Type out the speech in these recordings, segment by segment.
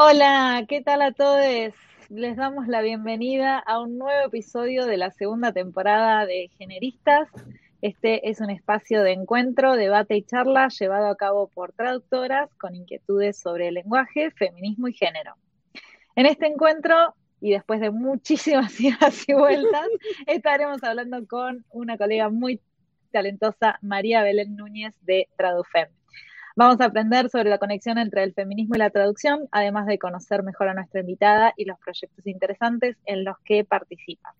Hola, ¿qué tal a todos? Les damos la bienvenida a un nuevo episodio de la segunda temporada de Generistas. Este es un espacio de encuentro, debate y charla llevado a cabo por traductoras con inquietudes sobre el lenguaje, feminismo y género. En este encuentro, y después de muchísimas idas y vueltas, estaremos hablando con una colega muy talentosa, María Belén Núñez de Tradufem. Vamos a aprender sobre la conexión entre el feminismo y la traducción, además de conocer mejor a nuestra invitada y los proyectos interesantes en los que participa.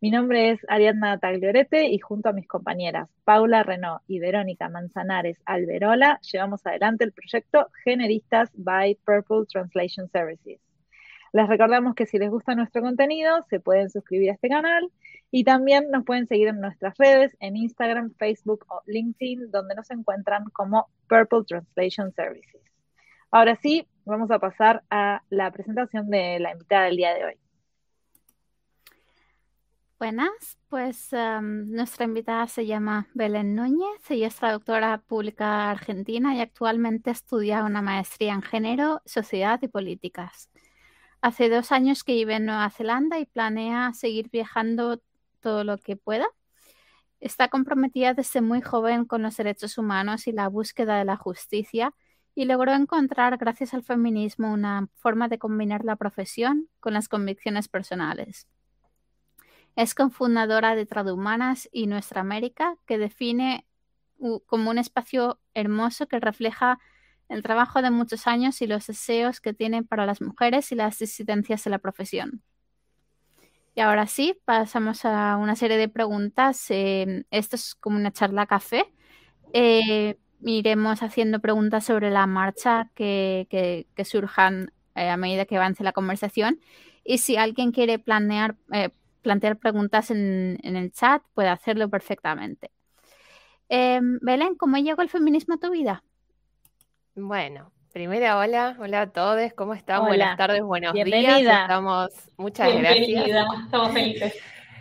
Mi nombre es Ariadna Tagliorete y junto a mis compañeras Paula Renault y Verónica Manzanares Alberola llevamos adelante el proyecto Generistas by Purple Translation Services. Les recordamos que si les gusta nuestro contenido, se pueden suscribir a este canal y también nos pueden seguir en nuestras redes, en Instagram, Facebook o LinkedIn, donde nos encuentran como Purple Translation Services. Ahora sí, vamos a pasar a la presentación de la invitada del día de hoy. Buenas, pues um, nuestra invitada se llama Belén Núñez, ella es traductora pública argentina y actualmente estudia una maestría en género, sociedad y políticas. Hace dos años que vive en Nueva Zelanda y planea seguir viajando todo lo que pueda. Está comprometida desde muy joven con los derechos humanos y la búsqueda de la justicia y logró encontrar, gracias al feminismo, una forma de combinar la profesión con las convicciones personales. Es cofundadora de Tradumanas y Nuestra América, que define como un espacio hermoso que refleja el trabajo de muchos años y los deseos que tiene para las mujeres y las disidencias de la profesión. Y ahora sí, pasamos a una serie de preguntas. Eh, esto es como una charla café. Eh, iremos haciendo preguntas sobre la marcha que, surjan eh, a medida que avance la conversación. Y si alguien quiere planear, plantear preguntas en, en, el chat, puede hacerlo perfectamente. Belén, ¿cómo llegó el feminismo a tu vida? Bueno, Primera, hola, hola a todos, ¿cómo están? Buenas tardes, buenos días. Estamos, muchas Bienvenida. Estamos felices.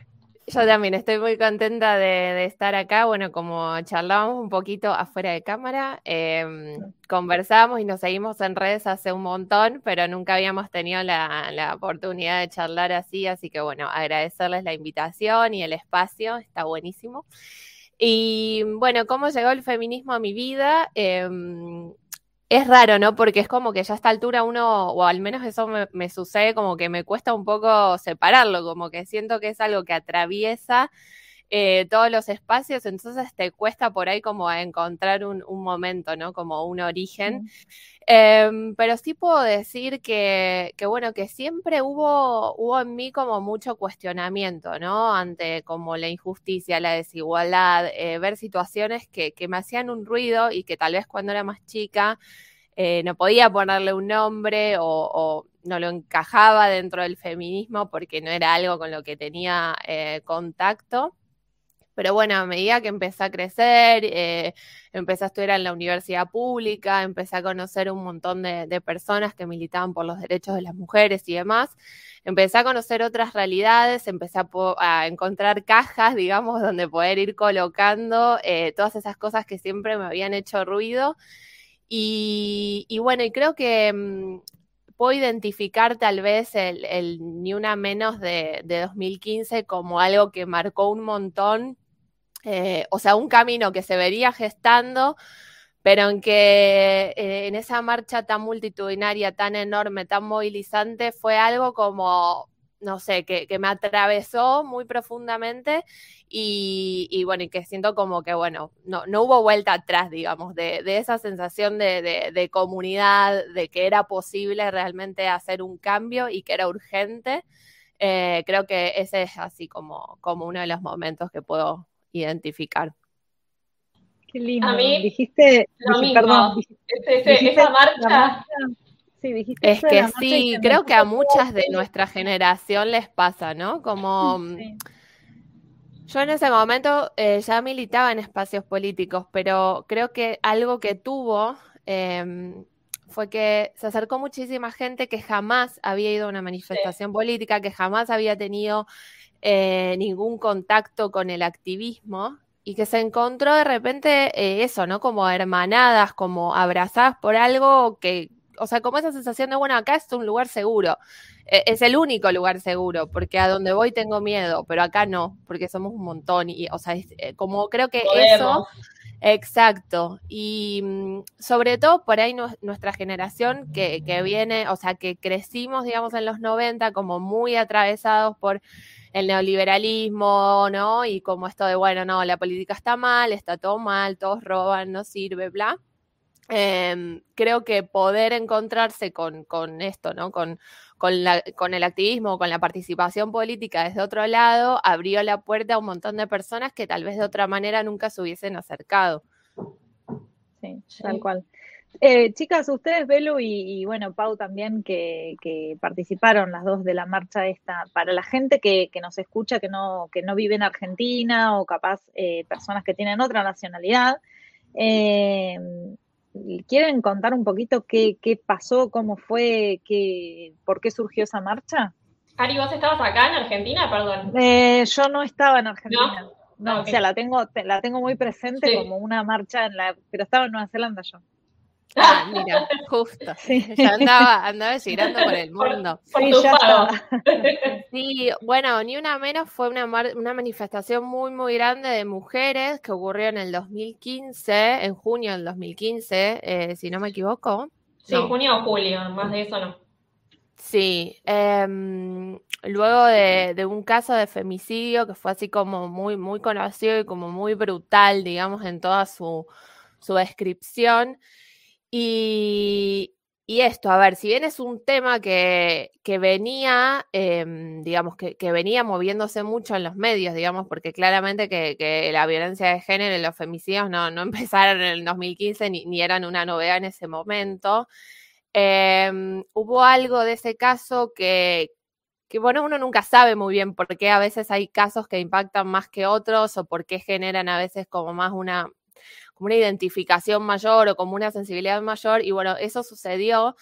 Yo también estoy muy contenta de, estar acá. Bueno, como charlábamos un poquito afuera de cámara, eh, conversamos y nos seguimos en redes hace un montón, pero nunca habíamos tenido la, la, oportunidad de charlar así. Así que bueno, agradecerles la invitación y el espacio, está buenísimo. Y bueno, ¿cómo llegó el feminismo a mi vida? Eh, es raro, ¿no? Porque es como que ya a esta altura uno, o al menos eso me, sucede, como que me cuesta un poco separarlo, como que siento que es algo que atraviesa eh, todos los espacios, entonces te cuesta por ahí como encontrar un, momento, ¿no? Como un origen. Em, pero sí puedo decir que, que, bueno, que siempre hubo, hubo en mí como mucho cuestionamiento, ¿no? Ante como la injusticia, la desigualdad, eh, ver situaciones que, que, me hacían un ruido y que tal vez cuando era más chica eh, no podía ponerle un nombre o, no lo encajaba dentro del feminismo porque no era algo con lo que tenía eh, contacto. Pero bueno, a medida que empecé a crecer, eh, empecé a estudiar en la universidad pública, empecé a conocer un montón de, personas que militaban por los derechos de las mujeres y demás, empecé a conocer otras realidades, empecé a, encontrar cajas, digamos, donde poder ir colocando eh, todas esas cosas que siempre me habían hecho ruido. Y, bueno, y creo que mm, puedo identificar tal vez el, Ni Una Menos de 2015 como algo que marcó un montón eh, o sea, un camino que se vería gestando, pero en que eh, en esa marcha tan multitudinaria, tan enorme, tan movilizante, fue algo como, no sé, que, me atravesó muy profundamente y, bueno, y que siento como que, bueno, no, no hubo vuelta atrás, digamos, de, esa sensación de, comunidad, de que era posible realmente hacer un cambio y que era urgente. Eh, creo que ese es así como, como uno de los momentos que puedo identificar. Qué lindo. A mí, dijiste, lo mismo. Perdón, esa marcha. Sí, dijiste es que sí, creo que a muchas de nuestra generación les pasa, ¿no? Como yo en ese momento eh, ya militaba en espacios políticos, pero creo que algo que tuvo em, fue que se acercó muchísima gente que jamás había ido a una manifestación política, que jamás había tenido eh, ningún contacto con el activismo y que se encontró de repente eh, eso, ¿no? Como hermanadas, como abrazadas por algo que, o sea, como esa sensación de, bueno, acá es un lugar seguro. E, es el único lugar seguro, porque a donde voy tengo miedo, pero acá no, porque somos un montón. Y, o sea, eh, como creo que eso. Exacto. Y mm, sobre todo por ahí nuestra generación que, que viene, o sea, que crecimos, digamos, en los 90 como muy atravesados por el neoliberalismo, ¿no? Y como esto de, bueno, no, la política está mal, está todo mal, todos roban, no sirve, bla. Em, creo que poder encontrarse con, con esto, ¿no? Con, con, la, con el activismo, con la participación política desde otro lado, abrió la puerta a un montón de personas que tal vez de otra manera nunca se hubiesen acercado. Sí, tal cual. Eh, chicas, ustedes, Belu y, bueno, Pau también, que, participaron las dos de la marcha esta, para la gente que, nos escucha, que no, que no vive en Argentina o capaz eh, personas que tienen otra nacionalidad, eh, ¿quieren contar un poquito qué, pasó, cómo fue, qué, por qué surgió esa marcha? Ari, ¿vos estabas acá en Argentina? Perdón. yo no estaba en Argentina. No, o sea, la tengo, la tengo muy presente como una marcha en la, pero estaba en Nueva Zelanda yo. Ah, mira, justo. Ya andaba, andaba girando por el mundo. sí, sí, bueno, ni una menos fue una, una manifestación muy, muy grande de mujeres que ocurrió en el 2015, en junio del 2015, eh, si no me equivoco. Sí, junio o julio, más de eso no. Sí, em, luego de, de, un caso de femicidio que fue así como muy, muy conocido y como muy brutal, digamos, en toda su, su descripción. Y, esto, a ver, si bien es un tema que, venía, em, digamos, que, venía moviéndose mucho en los medios, digamos, porque claramente que, la violencia de género y los femicidios no, empezaron en el 2015 ni, ni, eran una novedad en ese momento. Em, hubo algo de ese caso que, que, bueno, uno nunca sabe muy bien por qué a veces hay casos que impactan más que otros o por qué generan a veces como más una, como una identificación mayor o como una sensibilidad mayor. Y bueno, eso sucedió.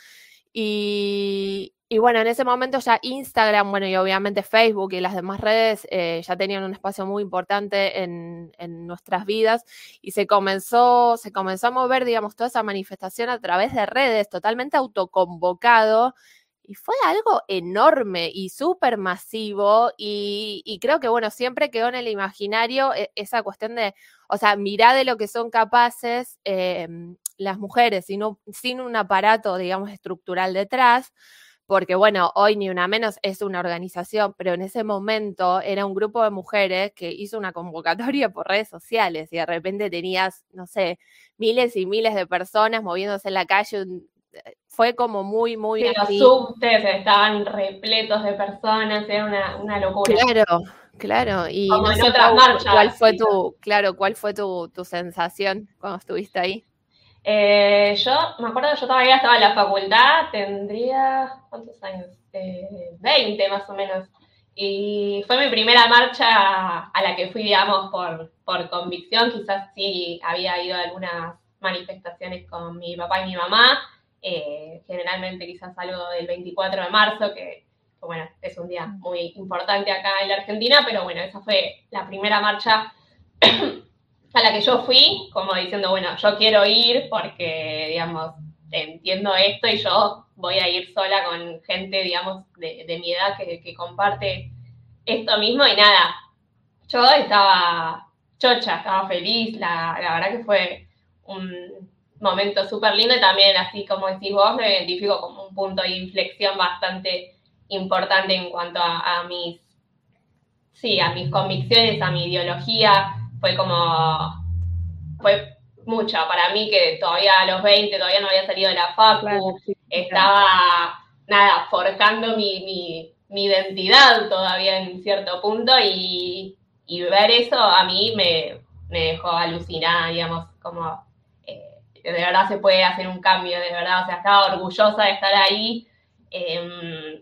Y, bueno, en ese momento ya Instagram, bueno, y obviamente Facebook y las demás redes eh, ya tenían un espacio muy importante en, en, nuestras vidas y se comenzó, se comenzó a mover, digamos, toda esa manifestación a través de redes, totalmente autoconvocado y fue algo enorme y súper masivo y, creo que, bueno, siempre quedó en el imaginario e, esa cuestión de, o sea, mirá de lo que son capaces em, las mujeres sino, sin un aparato, digamos, estructural detrás, porque, bueno, hoy ni una menos es una organización, pero en ese momento era un grupo de mujeres que hizo una convocatoria por redes sociales y de repente tenías, no sé, miles y miles de personas moviéndose en la calle, fue como muy, muy. los subtes estaban repletos de personas, era una, una locura. Claro, claro. Y no sé, cuál, fue tu, claro, cuál fue tu, tu sensación cuando estuviste ahí. Eh, yo me acuerdo que yo todavía estaba en la facultad, tendría, ¿cuántos años? Eh, 20 más o menos. Y fue mi primera marcha a la que fui, digamos, por, por convicción. Quizás sí había ido a algunas manifestaciones con mi papá y mi mamá, eh, generalmente quizás algo del 24 de marzo, que, bueno, es un día muy importante acá en la Argentina, pero bueno, esa fue la primera marcha a la que yo fui, como diciendo, bueno, yo quiero ir porque, digamos, entiendo esto y yo voy a ir sola con gente, digamos, de, mi edad que, comparte esto mismo y nada, yo estaba chocha, estaba feliz, la verdad que fue un, momento súper lindo y también, así como decís vos, me identifico como un punto de inflexión bastante importante en cuanto a, mis, sí, a mis convicciones, a mi ideología. Fue como, fue mucho para mí que todavía a los 20, todavía no había salido de la facu, estaba, nada, forjando mi, mi, identidad todavía en cierto punto y, y ver eso a mí me, me dejó alucinada, digamos, como de verdad se puede hacer un cambio, de verdad, o sea, estaba orgullosa de estar ahí. Em,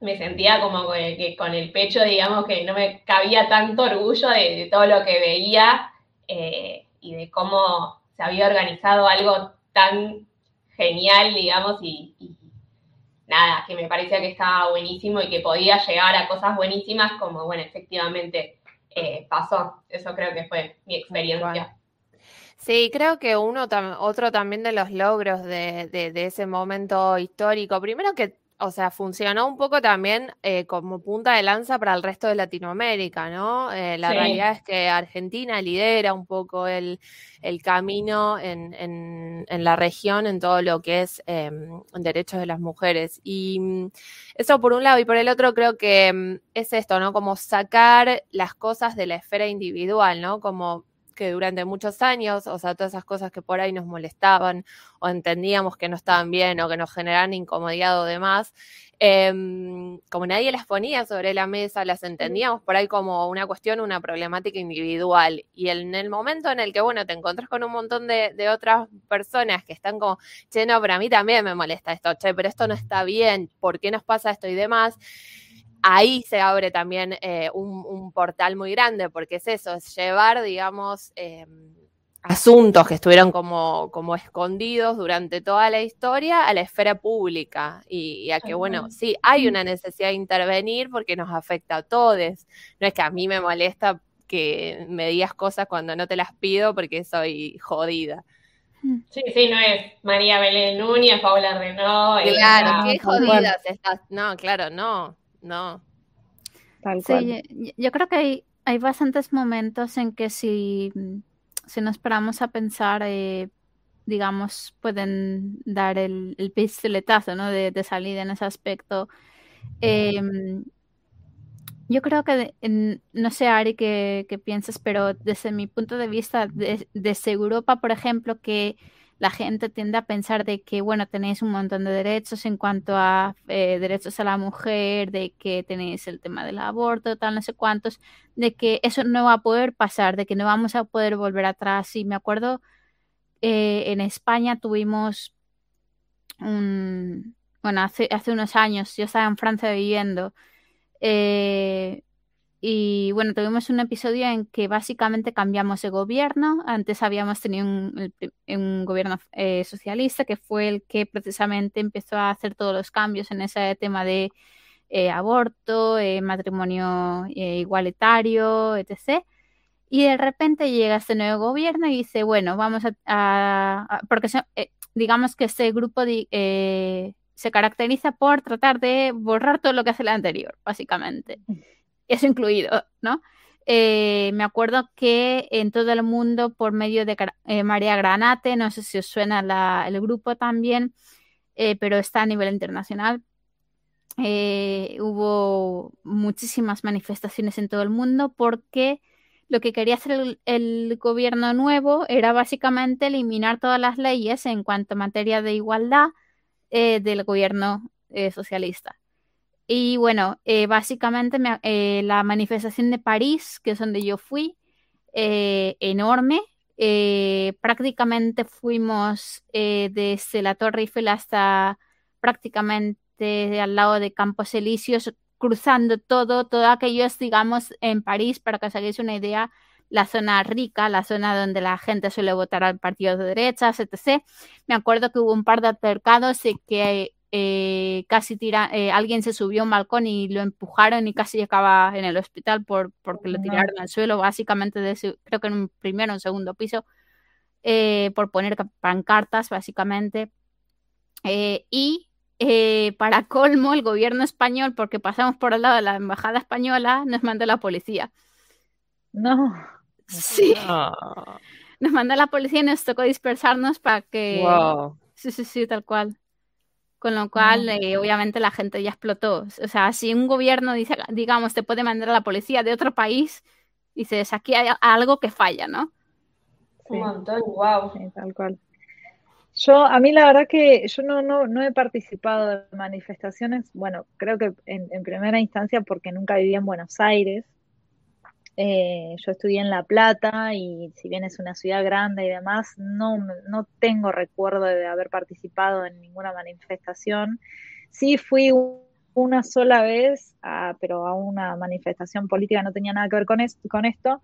me sentía como que, con el pecho, digamos, que no me cabía tanto orgullo de, todo lo que veía eh, y de cómo se había organizado algo tan genial, digamos, y, nada, que me parecía que estaba buenísimo y que podía llegar a cosas buenísimas como, bueno, efectivamente eh, pasó. Eso creo que fue mi experiencia. Sí, creo que uno otro también de los logros de, de, ese momento histórico, primero que, o sea, funcionó un poco también eh, como punta de lanza para el resto de Latinoamérica, ¿no? Eh, la realidad es que Argentina lidera un poco el, camino en, en, la región en todo lo que es em, derechos de las mujeres. Y mm, eso por un lado, y por el otro creo que mm, es esto, ¿no? Como sacar las cosas de la esfera individual, ¿no? Como que durante muchos años, o sea, todas esas cosas que por ahí nos molestaban o entendíamos que no estaban bien o que nos generaban incomodidad o demás, em, como nadie las ponía sobre la mesa, las entendíamos por ahí como una cuestión, una problemática individual. Y en el momento en el que, bueno, te encontrás con un montón de, de otras personas que están como, che, no, pero a mí también me molesta esto, che, pero esto no está bien, ¿por qué nos pasa esto y demás? Ahí se abre también eh, un, portal muy grande, porque es eso, es llevar, digamos, em, asuntos que estuvieron como, como escondidos durante toda la historia a la esfera pública y, a que, bueno, sí, hay una necesidad de intervenir porque nos afecta a todos. No es que a mí me molesta que me digas cosas cuando no te las pido porque soy jodida. Sí, sí, no es María Belén Núñez, Paula Renault. Claro, qué jodidas estás. No, claro, no no. Sí, yo, creo que hay, hay bastantes momentos en que si, si nos paramos a pensar, eh, digamos, pueden dar el, el pistoletazo, ¿no? De, de salida en ese aspecto. Em, yo creo que, no sé, Ari, qué, qué, piensas, pero desde mi punto de vista, desde Europa, por ejemplo, que la gente tiende a pensar de que, bueno, tenéis un montón de derechos en cuanto a eh, derechos a la mujer, de que tenéis el tema del aborto, tal, no sé cuántos, de que eso no va a poder pasar, de que no vamos a poder volver atrás. Y me acuerdo, eh, en España tuvimos un, bueno, hace, hace unos años, yo estaba en Francia viviendo, eh, y bueno, tuvimos un episodio en que básicamente cambiamos de gobierno. Antes habíamos tenido un, gobierno eh, socialista que fue el que precisamente empezó a hacer todos los cambios en ese tema de eh, aborto, eh, matrimonio igualitario, etc. Y de repente llega este nuevo gobierno y dice, bueno, vamos a... porque digamos que este grupo se caracteriza por tratar de borrar todo lo que hace el anterior, básicamente eso incluido, ¿no? Eh, me acuerdo que en todo el mundo, por medio de eh, María Granate, no sé si os suena el grupo también, eh, pero está a nivel internacional. hubo muchísimas manifestaciones en todo el mundo porque lo que quería hacer el, el, gobierno nuevo era básicamente eliminar todas las leyes en cuanto a materia de igualdad del gobierno socialista. Y bueno, eh, básicamente eh, la manifestación de París, que es donde yo fui, eh, enorme. prácticamente fuimos desde la Torre Eiffel hasta prácticamente al lado de Campos Elíseos, cruzando todo, todo aquello digamos, en París, para que os hagáis una idea, la zona rica, la zona donde la gente suele votar al partido de derechas, etc. Me acuerdo que hubo un par de altercados y que eh, casi tira, eh, alguien se subió a un balcón y lo empujaron y casi acaba en el hospital por, porque lo tiraron al suelo, básicamente de creo que en un primero o un segundo piso, eh, por poner pancartas, básicamente. y para colmo, el gobierno español, porque pasamos por el lado de la embajada española, nos mandó la policía. No. Sí. Nos mandó la policía y nos tocó dispersarnos para que... Sí, sí, sí, tal cual. Con lo cual, eh, obviamente, la gente ya explotó. O sea, si un gobierno dice, digamos, te puede mandar a la policía de otro país, dices, aquí hay algo que falla, ¿no? Un montón, wow. tal cual. Yo, a mí la verdad que yo no, no, no he participado de manifestaciones, bueno, creo que en, primera instancia porque nunca viví en Buenos Aires, eh, yo estudié en La Plata y si bien es una ciudad grande y demás, no, no tengo recuerdo de haber participado en ninguna manifestación. Sí fui una sola vez, pero a una manifestación política no tenía nada que ver con, con esto,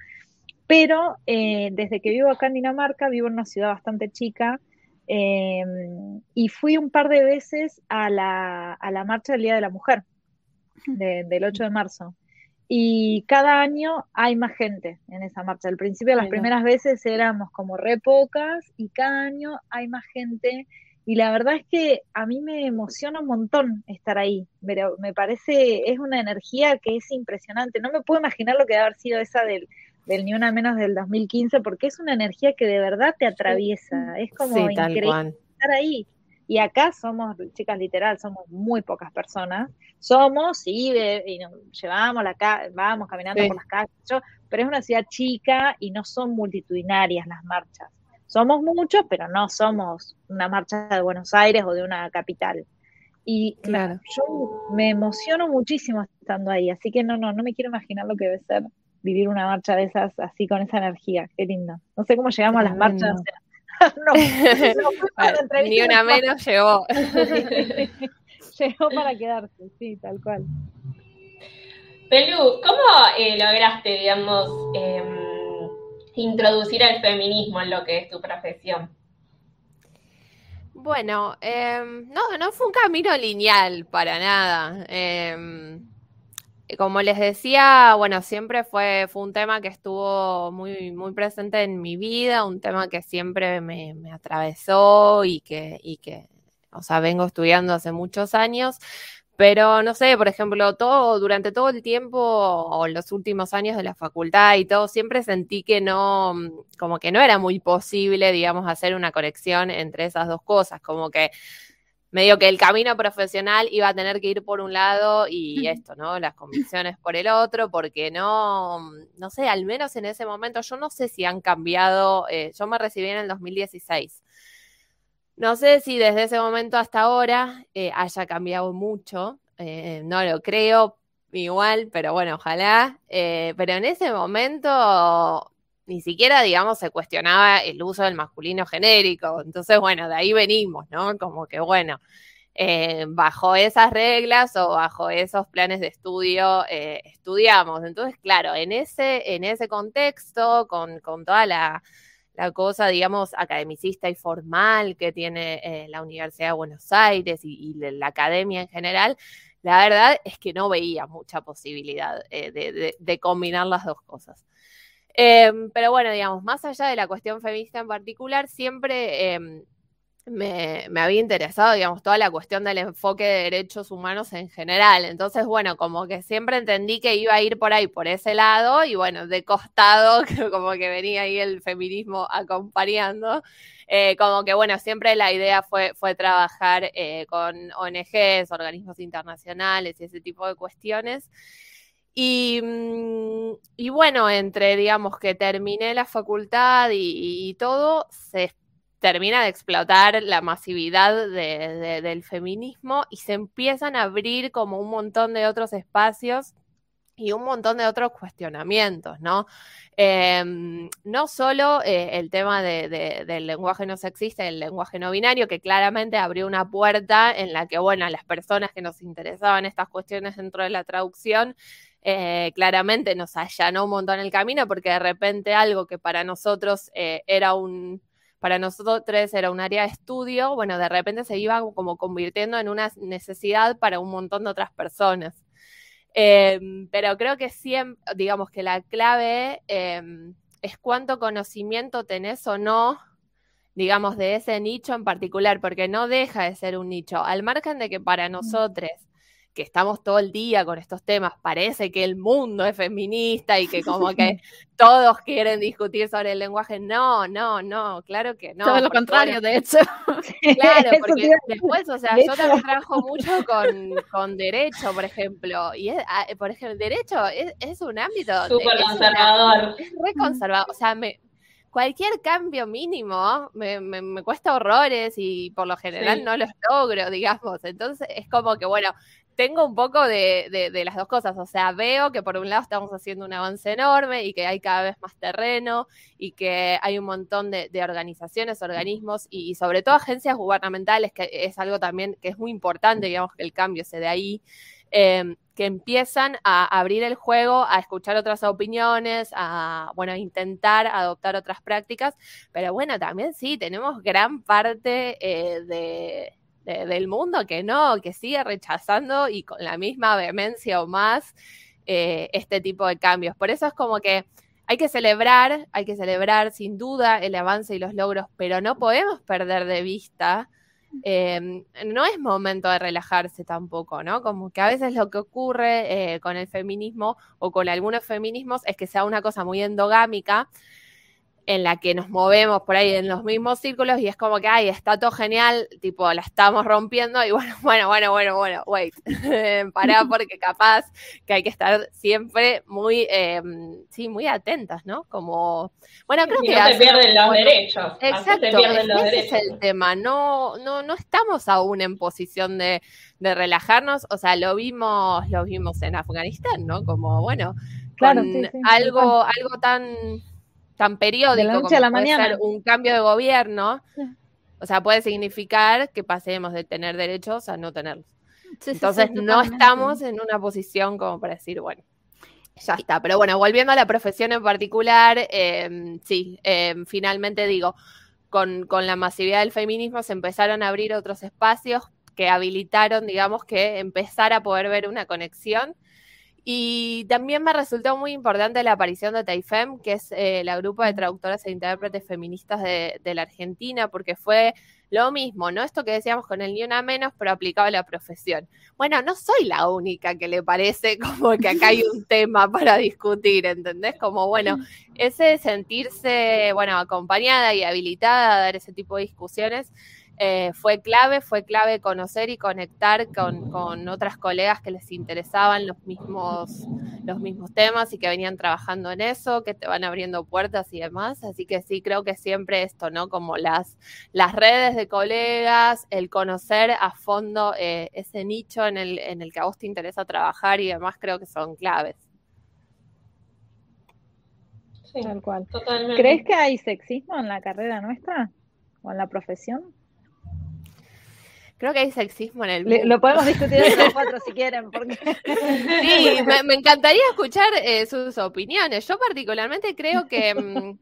pero eh, desde que vivo acá en Dinamarca, vivo en una ciudad bastante chica, em, y fui un par de veces a la, a la marcha del Día de la Mujer, del 8 de marzo. Y cada año hay más gente en esa marcha. Al principio, las primeras veces éramos como re pocas y cada año hay más gente y la verdad es que a mí me emociona un montón estar ahí, pero me parece, es una energía que es impresionante. No me puedo imaginar lo que debe haber sido esa del, del Ni Una Menos del 2015, porque es una energía que de verdad te atraviesa. Es como increíble estar ahí. Y acá somos, chicas, literal, somos muy pocas personas. Somos, sí, y nos llevamos la vamos caminando por las calles, pero es una ciudad chica y no son multitudinarias las marchas somos muchos, pero no somos una marcha de Buenos Aires o de una capital. Y claro. yo me emociono muchísimo estando ahí, así que no, no, no me quiero imaginar lo que debe ser vivir una marcha de esas así con esa energía. Qué lindo. No sé cómo llegamos a las marchas. no, ni una menos llegó. llegó para quedarse, sí, tal cual. Pelu, ¿cómo eh, lograste, digamos, em, introducir el feminismo en lo que es tu profesión? Bueno, em, no, no fue un camino lineal para nada. Em, como les decía, bueno, siempre fue, fue un tema que estuvo muy, muy presente en mi vida, un tema que siempre me, me atravesó y que, y que, o sea, vengo estudiando hace muchos años. Pero no sé, por ejemplo, todo, durante todo el tiempo o los últimos años de la facultad y todo, siempre sentí que no, como que no era muy posible, digamos, hacer una conexión entre esas dos cosas, como que medio que el camino profesional iba a tener que ir por un lado y esto, ¿no? Las convicciones por el otro, porque no, no sé, al menos en ese momento, yo no sé si han cambiado, eh, yo me recibí en el 2016. No sé si desde ese momento hasta ahora eh, haya cambiado mucho, eh, no lo creo igual, pero bueno, ojalá. Pero en ese momento ni siquiera, digamos, se cuestionaba el uso del masculino genérico. Entonces, bueno, de ahí venimos, ¿no? Como que, bueno, bajo esas reglas o bajo esos planes de estudio estudiamos. Entonces, claro, en ese, en ese contexto, con, con toda la la cosa, digamos, academicista y formal que tiene eh, la Universidad de Buenos Aires y, la academia en general, la verdad es que no veía mucha posibilidad eh, de, combinar las dos cosas. Em, pero bueno, digamos, más allá de la cuestión feminista en particular, siempre em, me, había interesado, digamos, toda la cuestión del enfoque de derechos humanos en general. Entonces, bueno, como que siempre entendí que iba a ir por ahí, por ese lado, y bueno, de costado, como que venía ahí el feminismo acompañando. Eh, como que, bueno, siempre la idea fue, fue trabajar eh, con ONGs, organismos internacionales y ese tipo de cuestiones. Y, mm, y, bueno, entre, digamos, que terminé la facultad y, y todo, se termina de explotar la masividad del feminismo y se empiezan a abrir como un montón de otros espacios y un montón de otros cuestionamientos, ¿no? Em, no solo eh, el tema del lenguaje no sexista, el lenguaje no binario, que claramente abrió una puerta en la que, bueno, las personas que nos interesaban estas cuestiones dentro de la traducción, eh, claramente nos allanó un montón el camino, porque de repente algo que para nosotros eh, era un, para nosotros tres era un área de estudio, bueno, de repente se iba como convirtiendo en una necesidad para un montón de otras personas. Em, pero creo que siempre, digamos que la clave em, es cuánto conocimiento tenés o no, digamos, de ese nicho en particular, porque no deja de ser un nicho, al margen de que para nosotros que estamos todo el día con estos temas, parece que el mundo es feminista y que como que todos quieren discutir sobre el lenguaje. No, no, no, claro que no. Todo lo contrario, de hecho. Claro, porque después, o sea, yo también trabajo mucho con, derecho, por ejemplo, y es, ah, por ejemplo, el derecho es, un ámbito... Súper conservador. es re conservador, o sea, me, cualquier cambio mínimo me, me, cuesta horrores y por lo general no los logro, digamos. Entonces es como que, bueno, tengo un poco de, las dos cosas. O sea, veo que por un lado estamos haciendo un avance enorme y que hay cada vez más terreno y que hay un montón de, organizaciones, organismos y, sobre todo agencias gubernamentales, que es algo también que es muy importante, digamos, que el cambio se dé ahí. Em, que empiezan a abrir el juego, a escuchar otras opiniones, a, bueno, intentar adoptar otras prácticas, pero bueno, también sí, tenemos gran parte eh, de, del mundo que no, que sigue rechazando y con la misma vehemencia o más eh, este tipo de cambios. Por eso es como que hay que celebrar, hay que celebrar sin duda el avance y los logros, pero no podemos perder de vista. Em, no es momento de relajarse tampoco, ¿no? Como que a veces lo que ocurre eh, con el feminismo o con algunos feminismos es que sea una cosa muy endogámica en la que nos movemos por ahí en los mismos círculos y es como que, ay, está todo genial, tipo, la estamos rompiendo y bueno, bueno, bueno, bueno, bueno, wait, pará porque capaz que hay que estar siempre muy, em, sí, muy atentas, ¿no? Como, bueno, creo que... No te pierden los derechos. Exacto, ese es el tema, no, no, no estamos aún en posición de, de relajarnos, o sea, lo vimos, lo vimos en Afganistán, ¿no? Como, bueno, claro, algo, algo tan tan periódico como puede ser un cambio de gobierno, o sea, puede significar que pasemos de tener derechos a no tenerlos. Entonces no estamos en una posición como para decir, bueno, ya está. Pero bueno, volviendo a la profesión en particular, em, sí, em, finalmente digo, con, con la masividad del feminismo se empezaron a abrir otros espacios que habilitaron, digamos, que empezar a poder ver una conexión y también me resultó muy importante la aparición de Taifem, que es eh, la grupo de traductoras e intérpretes feministas de, la Argentina, porque fue lo mismo, ¿no? Esto que decíamos con el ni una menos, pero aplicado a la profesión. Bueno, no soy la única que le parece como que acá hay un tema para discutir, ¿entendés? Como, bueno, ese sentirse, bueno, acompañada y habilitada a dar ese tipo de discusiones eh, fue clave, fue clave conocer y conectar con, otras colegas que les interesaban los mismos, los mismos temas y que venían trabajando en eso, que te van abriendo puertas y demás. Así que sí, creo que siempre esto, ¿no? Como las, las redes de colegas, el conocer a fondo eh, ese nicho en el, en el que a vos te interesa trabajar y demás, creo que son claves. Sí, tal cual. ¿Crees que hay sexismo en la carrera nuestra o en la profesión? Creo que hay sexismo en el lo podemos discutir en los cuatro si quieren. Porque... Sí, me, encantaría escuchar eh, sus opiniones. Yo particularmente creo que mm,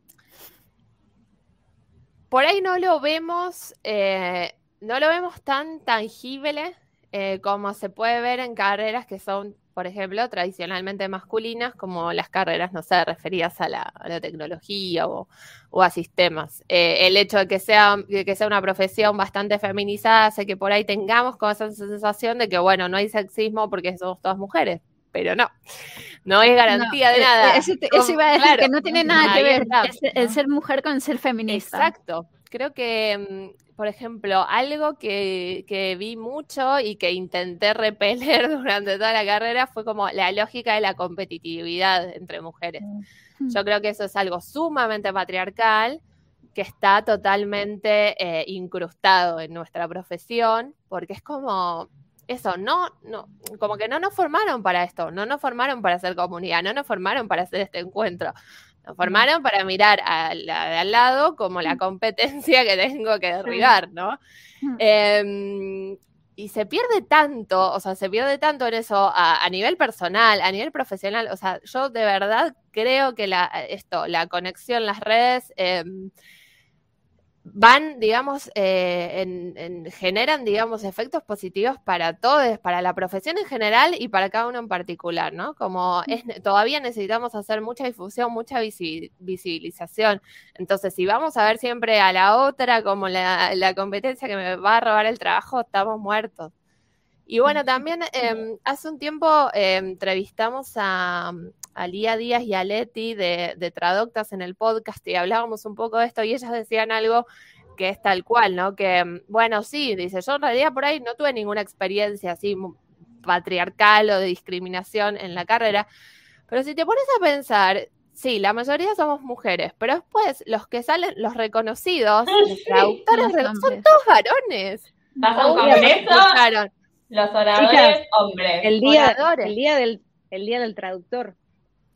por ahí no lo vemos, eh, no lo vemos tan tangible eh, como se puede ver en carreras que son por ejemplo, tradicionalmente masculinas, como las carreras, no sé, referidas a la, tecnología o, a sistemas. Eh, el hecho de que, sea, que sea una profesión bastante feminizada hace que por ahí tengamos como esa sensación de que, bueno, no hay sexismo porque somos todas mujeres, pero no, no es garantía de eh, nada. Eso, iba a decir, que no tiene nada que ver el ser mujer con ser feminista. Exacto. Creo que mm, por ejemplo, algo que, vi mucho y que intenté repeler durante toda la carrera fue como la lógica de la competitividad entre mujeres. Mm. Yo creo que eso es algo sumamente patriarcal que está totalmente eh, incrustado en nuestra profesión, porque es como eso, no, no, como que no nos formaron para esto, no nos formaron para hacer comunidad, no nos formaron para hacer este encuentro, nos formaron para mirar a la de al lado como la competencia que tengo que derribar, ¿no? Em, y se pierde tanto, o sea, se pierde tanto en eso a, nivel personal, a nivel profesional. O sea, yo de verdad creo que la, esto, la conexión, las redes, em, van, digamos, eh, en, generan, digamos, efectos positivos para todos, para la profesión en general y para cada uno en particular, ¿no? Como es, todavía necesitamos hacer mucha difusión, mucha visibilización. Entonces, si vamos a ver siempre a la otra como la, la competencia que me va a robar el trabajo, estamos muertos. Y bueno, también em, hace un tiempo em, entrevistamos a, a Lía Díaz y a Leti de, de Traductas en el podcast y hablábamos un poco de esto y ellas decían algo que es tal cual, ¿no? Que, mm, bueno, sí, dice, yo en realidad por ahí no tuve ninguna experiencia así patriarcal o de discriminación en la carrera, pero si te pones a pensar, sí, la mayoría somos mujeres, pero después los que salen, los reconocidos, los traductores, son todos varones. Los oradores, hombres. El día, el día del el día del traductor.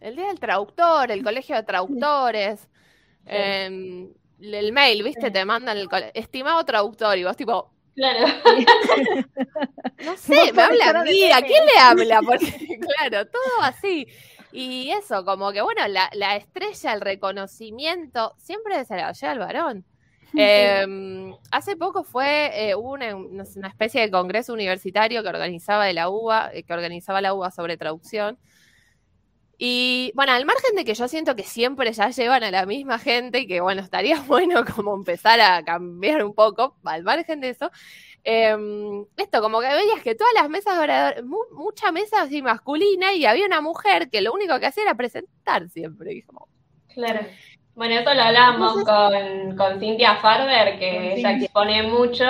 El día del traductor, el colegio de traductores, em, el mail, ¿viste? Te mandan el estimado traductor y vos tipo... Claro. no sé, me habla a mí, ¿a quién le habla? Porque, claro, todo así. Y eso, como que bueno, la, estrella, el reconocimiento, siempre se la lleva al varón. Em, hace poco fue eh, una, una, especie de congreso universitario que organizaba de la UBA, eh, que organizaba la UBA sobre traducción, Y bueno, al margen de que yo siento que siempre ya llevan a la misma gente y que bueno, estaría bueno como empezar a cambiar un poco, al margen de eso, em, esto, como que veías que todas las mesas oradores, mucha mesa así masculina y había una mujer que lo único que hacía era presentar siempre. Claro. Bueno, eso lo hablamos con, con Cintia Farber, que ella expone mucho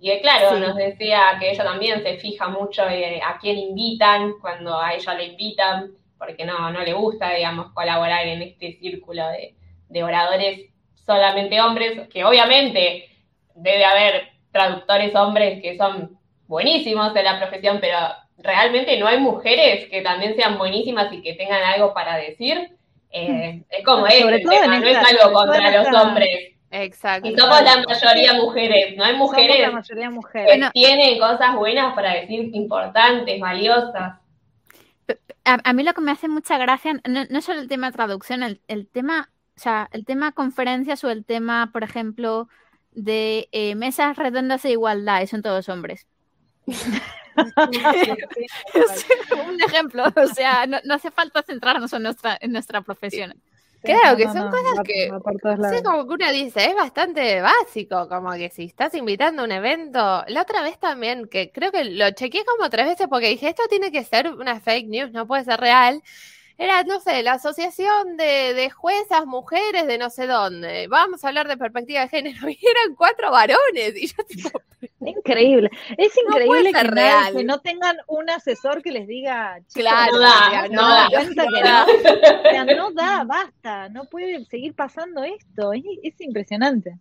y claro, nos decía que ella también se fija mucho a quién invitan cuando a ella le invitan porque no, no le gusta, digamos, colaborar en este círculo de, oradores solamente hombres, que obviamente debe haber traductores hombres que son buenísimos en la profesión, pero realmente no hay mujeres que también sean buenísimas y que tengan algo para decir. Eh, hmm. es como es, no es algo contra los hombres. Exacto. Y somos la mayoría mujeres, no hay mujeres la mayoría mujeres. que tienen cosas buenas para decir, importantes, valiosas a, mí lo que me hace mucha gracia, no, no solo el tema de traducción, el, tema, o sea, el tema conferencias o el tema, por ejemplo, de eh, mesas redondas de igualdad, y son todos hombres. un ejemplo, o sea, no, hace falta centrarnos en nuestra, en nuestra profesión. Claro, que son cosas que, sí, como que uno dice, es bastante básico, como que si estás invitando a un evento, la otra vez también, que creo que lo chequeé como tres veces porque dije, esto tiene que ser una fake news, no puede ser real, era, no sé, la asociación de, de, juezas, mujeres de no sé dónde. Vamos a hablar de perspectiva de género. Y eran cuatro varones. Y yo tipo, Increíble. Es increíble que, no tengan un asesor que les diga, claro, no da, no, da, no, da. basta, no puede seguir pasando esto. Es, impresionante.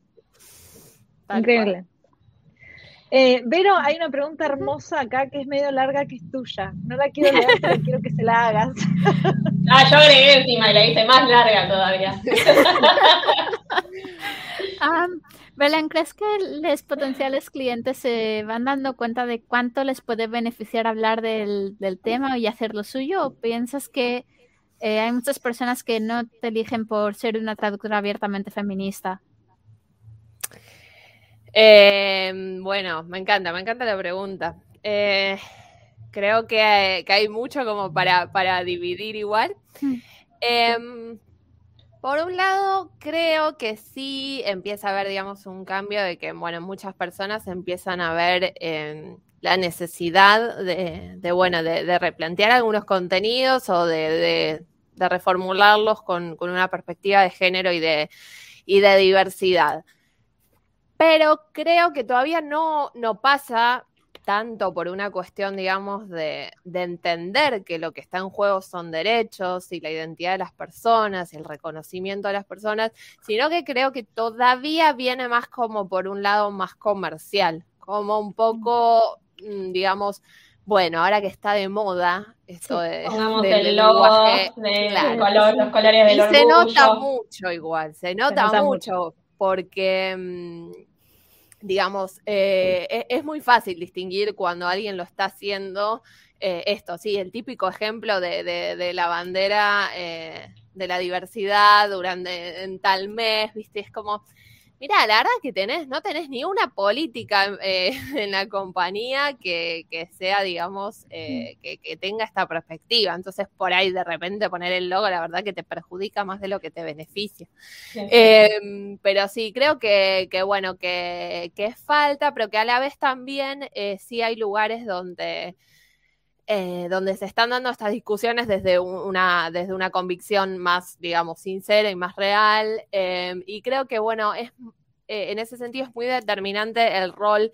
increíble. Eh, Vero, hay una pregunta hermosa acá que es medio larga que es tuya. No la quiero leer, pero quiero que se la hagas. Ah, yo agregué encima y la hice más larga todavía. um, Belén, ¿crees que los potenciales clientes se van dando cuenta de cuánto les puede beneficiar hablar del, tema y hacer lo suyo? ¿O piensas que eh, hay muchas personas que no te eligen por ser una traductora abiertamente feminista? Eh, bueno, me encanta, me encanta la pregunta. Eh, creo que hay, mucho como para, para dividir igual. Hmm. Por un lado, creo que sí empieza a haber, digamos, un cambio de que, bueno, muchas personas empiezan a ver em, la necesidad de, bueno, de, replantear algunos contenidos o de, reformularlos con, con, una perspectiva de género y de, y de diversidad. Pero creo que todavía no, no pasa tanto por una cuestión, digamos, de, entender que lo que está en juego son derechos y la identidad de las personas y el reconocimiento de las personas, sino que creo que todavía viene más como por un lado más comercial, como un poco, mm, digamos, bueno, ahora que está de moda esto de, el logo, los colores del y Se nota mucho igual, se nota, mucho, porque mm, digamos, eh, e-, es, muy fácil distinguir cuando alguien lo está haciendo. Eh, esto, sí, el típico ejemplo de, la bandera eh, de la diversidad durante en tal mes, viste, es como, Mira, la verdad que tenés, no tenés ni una política eh, en la compañía que, sea, digamos, eh, que, tenga esta perspectiva. Entonces, por ahí de repente poner el logo, la verdad que te perjudica más de lo que te beneficia. Em, pero sí, creo que, bueno, que, es falta, pero que a la vez también eh, sí hay lugares donde eh, donde se están dando estas discusiones desde una, desde una convicción más, digamos, sincera y más real. Em, y creo que, bueno, es, eh, en ese sentido es muy determinante el rol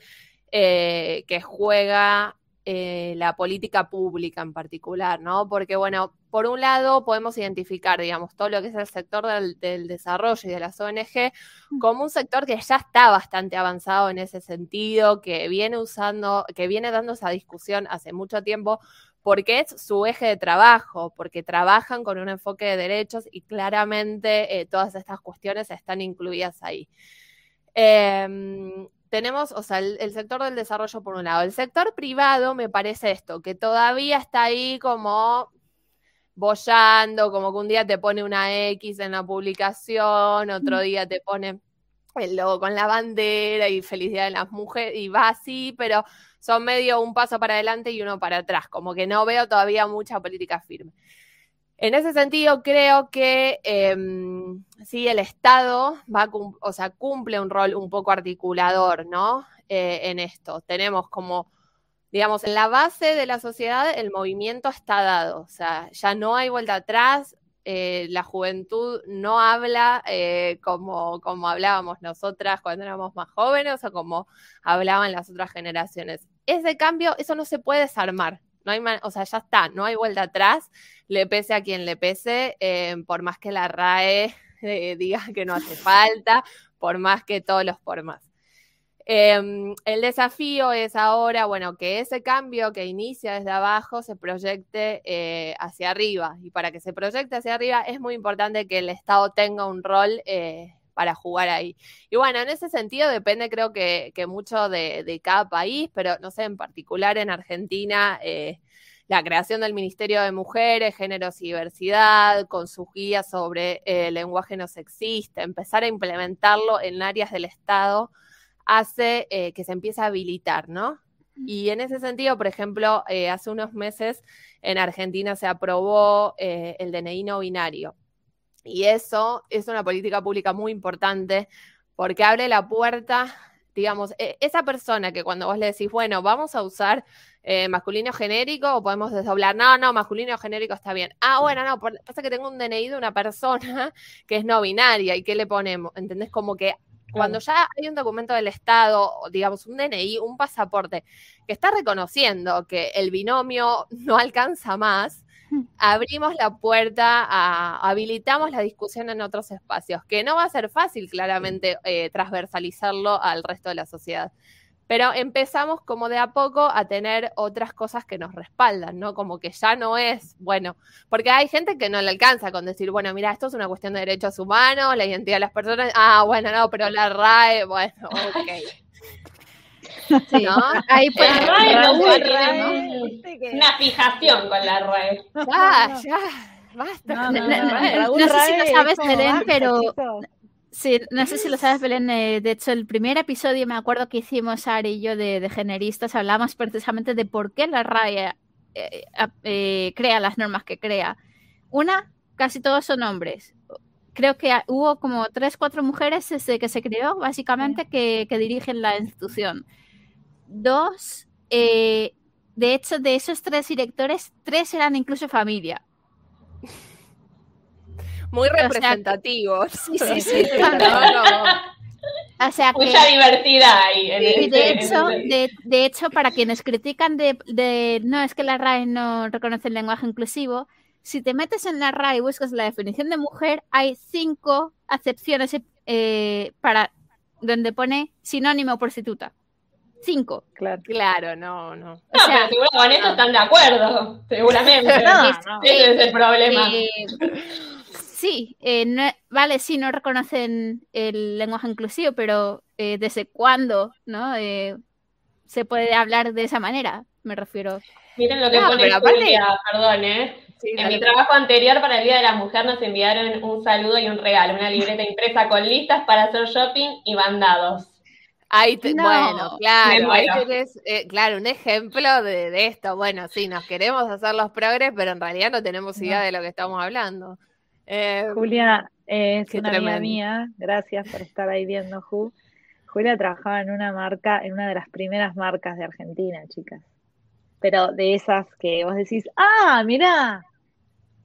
eh, que juega la política pública en particular, ¿no? Porque, bueno, por un lado podemos identificar, digamos, todo lo que es el sector del, del, desarrollo y de las ONG como un sector que ya está bastante avanzado en ese sentido, que viene usando, que viene dando esa discusión hace mucho tiempo, porque es su eje de trabajo, porque trabajan con un enfoque de derechos y claramente eh, todas estas cuestiones están incluidas ahí. Em, tenemos, o sea, el, sector del desarrollo por un lado. El sector privado me parece esto, que todavía está ahí como bollando, como que un día te pone una X en la publicación, otro día te pone el logo con la bandera y felicidad de las mujeres, y va así, pero son medio un paso para adelante y uno para atrás, como que no veo todavía mucha política firme. En ese sentido, creo que em, sí, el Estado va o sea, cumple un rol un poco articulador, ¿no? Eh, en esto. Tenemos como, digamos, en la base de la sociedad el movimiento está dado, o sea, ya no hay vuelta atrás, eh, la juventud no habla eh, como, como hablábamos nosotras cuando éramos más jóvenes o como hablaban las otras generaciones. Ese cambio, eso no se puede desarmar. No hay o sea, ya está, no hay vuelta atrás, le pese a quien le pese, eh, por más que la RAE diga que no hace falta, por más que todos los por más. Em, el desafío es ahora, bueno, que ese cambio que inicia desde abajo se proyecte eh, hacia arriba. Y para que se proyecte hacia arriba es muy importante que el Estado tenga un rol eh, para jugar ahí. Y bueno, en ese sentido depende creo que, mucho de, cada país, pero no sé, en particular en Argentina. Eh, la creación del Ministerio de Mujeres, Géneros y Diversidad, con sus guías sobre lenguaje no sexista, empezar a implementarlo en áreas del Estado hace eh, que se empiece a habilitar, ¿no? Y en ese sentido, por ejemplo, eh, hace unos meses en Argentina se aprobó eh, el DNI no binario. Y eso es una política pública muy importante porque abre la puerta, digamos, e, esa persona que cuando vos le decís, bueno, vamos a usar masculino genérico o podemos desdoblar, no, no, masculino genérico está bien. Ah, bueno, no, pasa que tengo un DNI de una persona que es no binaria y ¿qué le ponemos? ¿Entendés? Como que cuando ya hay un documento del Estado, digamos un DNI, un pasaporte, que está reconociendo que el binomio no alcanza más. Abrimos la puerta, a, habilitamos la discusión en otros espacios, que no va a ser fácil claramente eh, transversalizarlo al resto de la sociedad pero empezamos como de a poco a tener otras cosas que nos respaldan, ¿no? Como que ya no es, bueno, porque hay gente que no le alcanza con decir, bueno, mira, esto es una cuestión de derechos humanos, la identidad de las personas, ah, bueno, no, pero la RAE, bueno, ok. Sí. ¿No? Ahí puede la RAE no, RAE, una fijación con la RAE. Ya, ya, basta. No, no, no, sé si lo sabes, Belén, pero Sí, no sé si lo sabes, Belén. Eh, de hecho, el primer episodio, me acuerdo que hicimos Ari y yo de, generistas, hablamos precisamente de por qué la RAE eh, eh, crea las normas que crea. Una, casi todos son hombres. Creo que hubo como tres, cuatro mujeres desde que se creó, básicamente, que, dirigen la institución. Dos, de hecho, de esos tres directores, tres eran incluso familia muy representativos. sí, sí, sí. O sea Mucha diversidad ahí. En de, hecho, de, hecho, para quienes critican de, no, es que la RAE no reconoce el lenguaje inclusivo, si te metes en la RAE y buscas la definición de mujer, hay cinco acepciones eh, para donde pone sinónimo o prostituta. Cinco. Claro, claro no, no. No, pero seguro con eso están de acuerdo, seguramente. Ese es el problema. Eh, sí, eh, vale, sí, no reconocen el lenguaje inclusivo, pero eh, ¿desde cuándo no eh, se puede hablar de esa manera? Me refiero. Miren lo que pone Julia, perdón, ¿eh? en mi trabajo anterior para el Día de la Mujer nos enviaron un saludo y un regalo, una libreta impresa con listas para hacer shopping y mandados. Ahí bueno, claro, ahí tenés, claro, un ejemplo de, esto. Bueno, sí, nos queremos hacer los progres, pero en realidad no tenemos idea de lo que estamos hablando. Eh, Julia es una amiga mía, gracias por estar ahí viendo, Ju. Julia trabajaba en una marca, en una de las primeras marcas de Argentina, chicas. Pero de esas que vos decís, ah, mirá.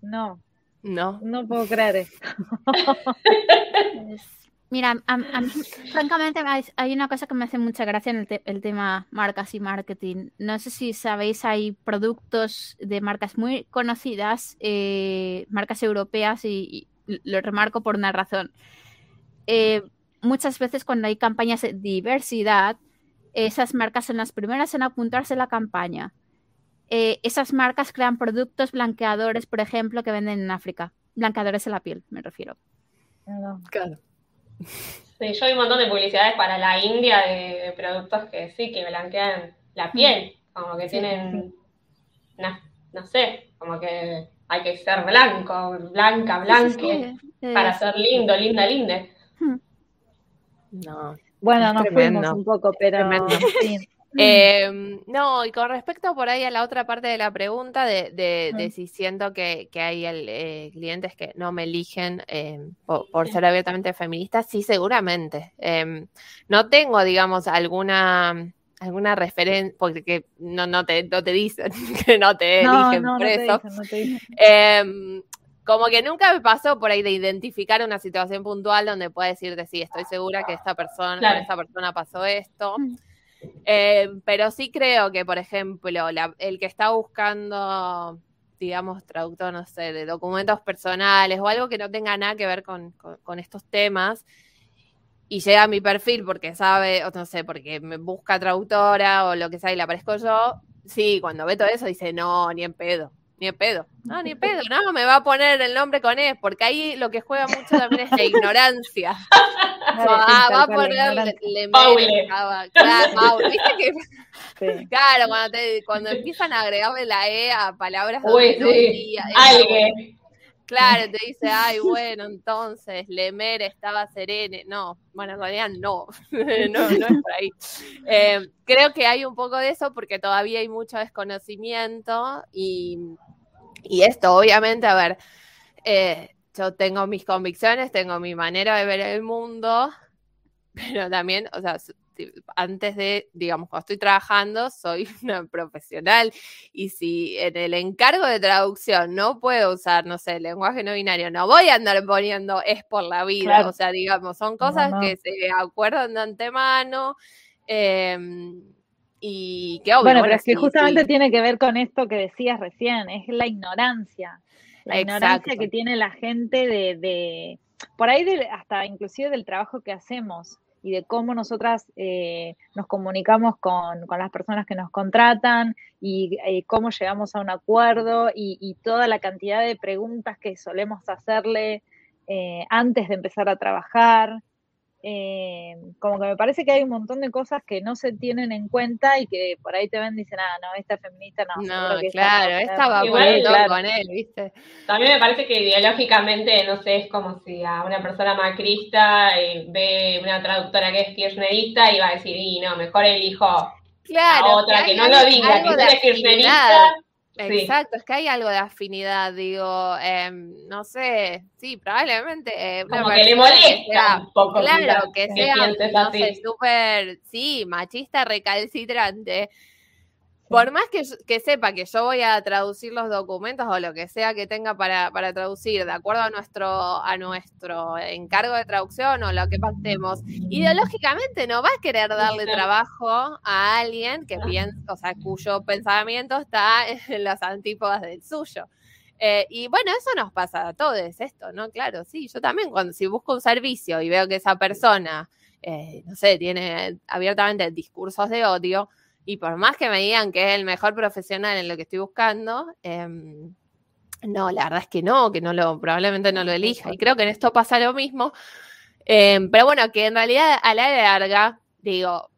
No. No. No puedo creer esto. Mira, a, mí, francamente, hay una cosa que me hace mucha gracia en el, tema marcas y marketing. No sé si sabéis, hay productos de marcas muy conocidas, eh, marcas europeas, y, lo remarco por una razón. Eh, muchas veces cuando hay campañas de diversidad, esas marcas son las primeras en apuntarse a la campaña. Eh, esas marcas crean productos blanqueadores, por ejemplo, que venden en África. Blanqueadores en la piel, me refiero. Claro. Sí, yo vi un montón de publicidades para la India de, productos que sí, que blanquean la piel, como que tienen, no, sé, como que hay que ser blanco, blanca, blanque, para ser lindo, linda, linde. Mm. No. Bueno, nos fuimos un poco, pero Em, no, y con respecto por ahí a la otra parte de la pregunta de, de, si siento que, que hay el, eh, clientes que no me eligen em, por, ser abiertamente feminista, sí, seguramente. Em, no tengo, digamos, alguna alguna referencia, porque no, no, te, no te dicen que no te eligen por eso. como que nunca me pasó por ahí de identificar una situación puntual donde pueda decirte, sí, estoy segura que esta persona, con esta persona pasó esto. Mm. Eh, pero sí creo que, por ejemplo, el que está buscando, digamos, traductor, no sé, de documentos personales o algo que no tenga nada que ver con, estos temas, y llega a mi perfil porque sabe, o no sé, porque me busca traductora o lo que sea y le aparezco yo, sí, cuando ve todo eso dice, no, ni en pedo ni en pedo. No, ni en pedo, no, me va a poner el nombre con E, porque ahí lo que juega mucho también es la ignorancia. ah, va a poner le, claro, ¿viste que? Claro, cuando, te, cuando empiezan a agregarle la E a palabras Uy, sí. Alguien. Claro, te dice, ay, bueno, entonces, Lemer estaba serene. No, bueno, en realidad no, no, no es por ahí. Eh, creo que hay un poco de eso porque todavía hay mucho desconocimiento y, y esto, obviamente, a ver, eh, yo tengo mis convicciones, tengo mi manera de ver el mundo, pero también, o sea, antes de, digamos, cuando estoy trabajando, soy una profesional. Y si en el encargo de traducción no puedo usar, no sé, lenguaje no binario, no voy a andar poniendo es por la vida, o sea, digamos, son cosas que se acuerdan de antemano. Em, y que obvio, bueno, pero es que justamente tiene que ver con esto que decías recién, es la ignorancia. La ignorancia que tiene la gente de, de por ahí de, hasta inclusive del trabajo que hacemos y de cómo nosotras eh, nos comunicamos con, con, las personas que nos contratan y, eh, cómo llegamos a un acuerdo y, y, toda la cantidad de preguntas que solemos hacerle eh, antes de empezar a trabajar. Eh, como que me parece que hay un montón de cosas que no se tienen en cuenta y que por ahí te ven y dicen, ah, no, esta feminista no. No, claro, esta va Igual, claro. con él, ¿viste? También me parece que ideológicamente, no sé, es como si a una persona macrista eh, ve una traductora que es kirchnerista y va a decir, y no, mejor elijo claro, a otra que, no lo diga, que es kirchnerista Exacto, es que hay algo de afinidad, digo, em, no sé, sí, probablemente. Eh, Como que le molesta un poco. Claro, que, sea, no sé, súper, sí, machista recalcitrante. Por más que, que, sepa que yo voy a traducir los documentos o lo que sea que tenga para, para, traducir, de acuerdo a nuestro, a nuestro encargo de traducción o lo que pactemos, ideológicamente no va a querer darle trabajo a alguien que piensa, o sea, cuyo pensamiento está en las antípodas del suyo. Eh, y bueno, eso nos pasa a todos, esto, ¿no? Claro, sí, yo también cuando si busco un servicio y veo que esa persona, eh, no sé, tiene abiertamente discursos de odio, y por más que me digan que es el mejor profesional en lo que estoy buscando, em, no, la verdad es que no, que no lo, probablemente no lo elija. Y creo que en esto pasa lo mismo. Em, pero bueno, que en realidad a la larga, digo,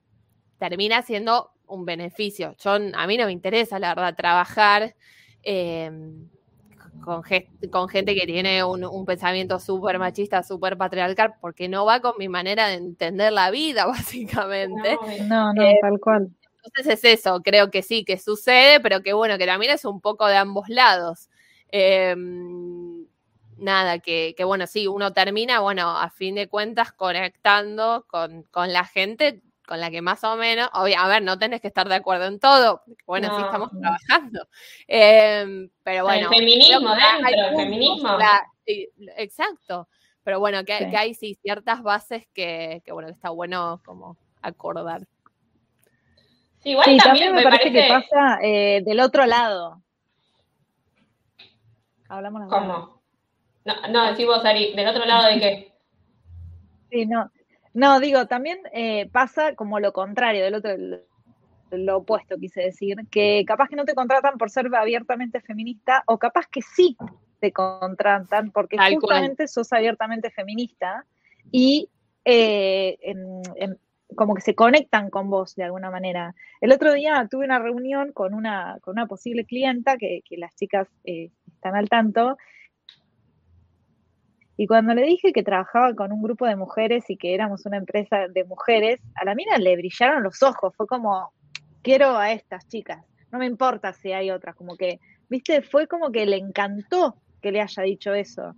termina siendo un beneficio. Yo, a mí no me interesa, la verdad, trabajar em, con, con, gente que tiene un, un pensamiento súper machista, súper patriarcal, porque no va con mi manera de entender la vida, básicamente. No, no, tal cual. Entonces es eso, creo que sí, que sucede, pero que bueno, que también es un poco de ambos lados. Em, nada, que, bueno, sí, uno termina, bueno, a fin de cuentas conectando con, la gente con la que más o menos, obvio, a ver, no tenés que estar de acuerdo en todo, bueno, sí estamos trabajando. Em, pero bueno. El feminismo dentro, el feminismo. exacto. Pero bueno, que, que, hay sí ciertas bases que, que, bueno, está bueno como acordar. Igual también, me, parece, que pasa eh, del otro lado. Hablamos ¿Cómo? No, no, decimos Ari, ¿del otro lado de qué? Sí, no. No, digo, también eh, pasa como lo contrario, del otro, lo opuesto quise decir, que capaz que no te contratan por ser abiertamente feminista, o capaz que sí te contratan porque justamente sos abiertamente feminista y eh, en, como que se conectan con vos de alguna manera. El otro día tuve una reunión con una, con una posible clienta, que, las chicas eh, están al tanto, y cuando le dije que trabajaba con un grupo de mujeres y que éramos una empresa de mujeres, a la mina le brillaron los ojos, fue como, quiero a estas chicas, no me importa si hay otras, como que, viste, fue como que le encantó que le haya dicho eso.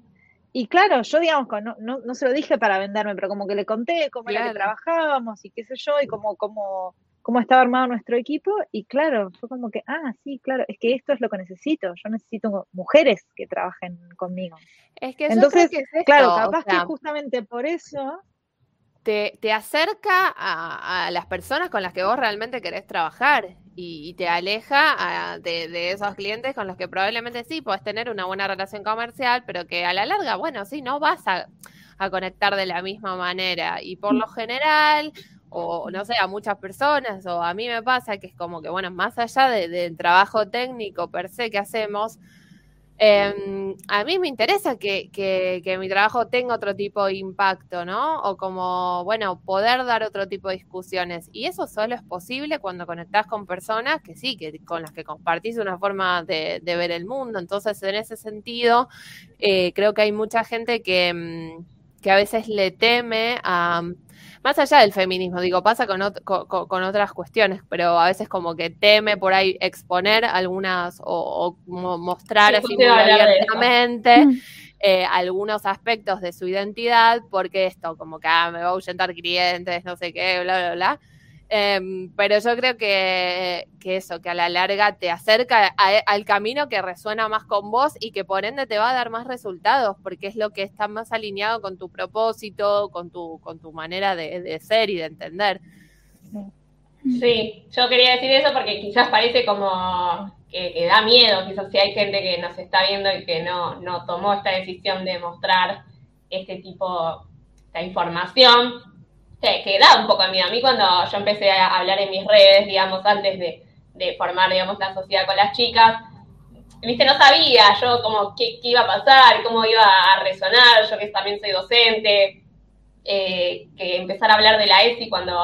Y claro, yo digamos, no, no, no se lo dije para venderme, pero como que le conté cómo era que trabajábamos y qué sé yo, y cómo, cómo, cómo estaba armado nuestro equipo, y claro, fue como que, ah, sí, claro, es que esto es lo que necesito, yo necesito mujeres que trabajen conmigo. Es que Entonces, claro, capaz que justamente por eso te, acerca a, las personas con las que vos realmente querés trabajar y, te aleja de, esos clientes con los que probablemente sí podés tener una buena relación comercial, pero que a la larga, bueno, sí, no vas a, conectar de la misma manera. Y por lo general, o no sé, a muchas personas, o a mí me pasa que es como que, bueno, más allá del trabajo técnico per se que hacemos, Em, a mí me interesa que, que, mi trabajo tenga otro tipo de impacto, ¿no? O como, bueno, poder dar otro tipo de discusiones. Y eso solo es posible cuando conectás con personas que sí, que con las que compartís una forma de, ver el mundo. Entonces, en ese sentido, eh, creo que hay mucha gente que, mm, que a veces le teme a más allá del feminismo, digo, pasa con, con, otras cuestiones, pero a veces como que teme por ahí exponer algunas o, mostrar así muy abiertamente mm. eh, algunos aspectos de su identidad, porque esto, como que ah, me va a ahuyentar clientes, no sé qué, bla, bla, bla. Em, pero yo creo que, eso, que a la larga te acerca al camino que resuena más con vos y que por ende te va a dar más resultados, porque es lo que está más alineado con tu propósito, con tu, con tu manera de, ser y de entender. Sí, yo quería decir eso porque quizás parece como que, da miedo, quizás si hay gente que nos está viendo y que no, no tomó esta decisión de mostrar este tipo, de información, que, da un poco de miedo. A mí cuando yo empecé a hablar en mis redes, digamos, antes de, formar, digamos, la sociedad con las chicas, viste, no sabía yo cómo, qué, iba a pasar, cómo iba a resonar, yo que también soy docente, eh, que empezar a hablar de la ESI cuando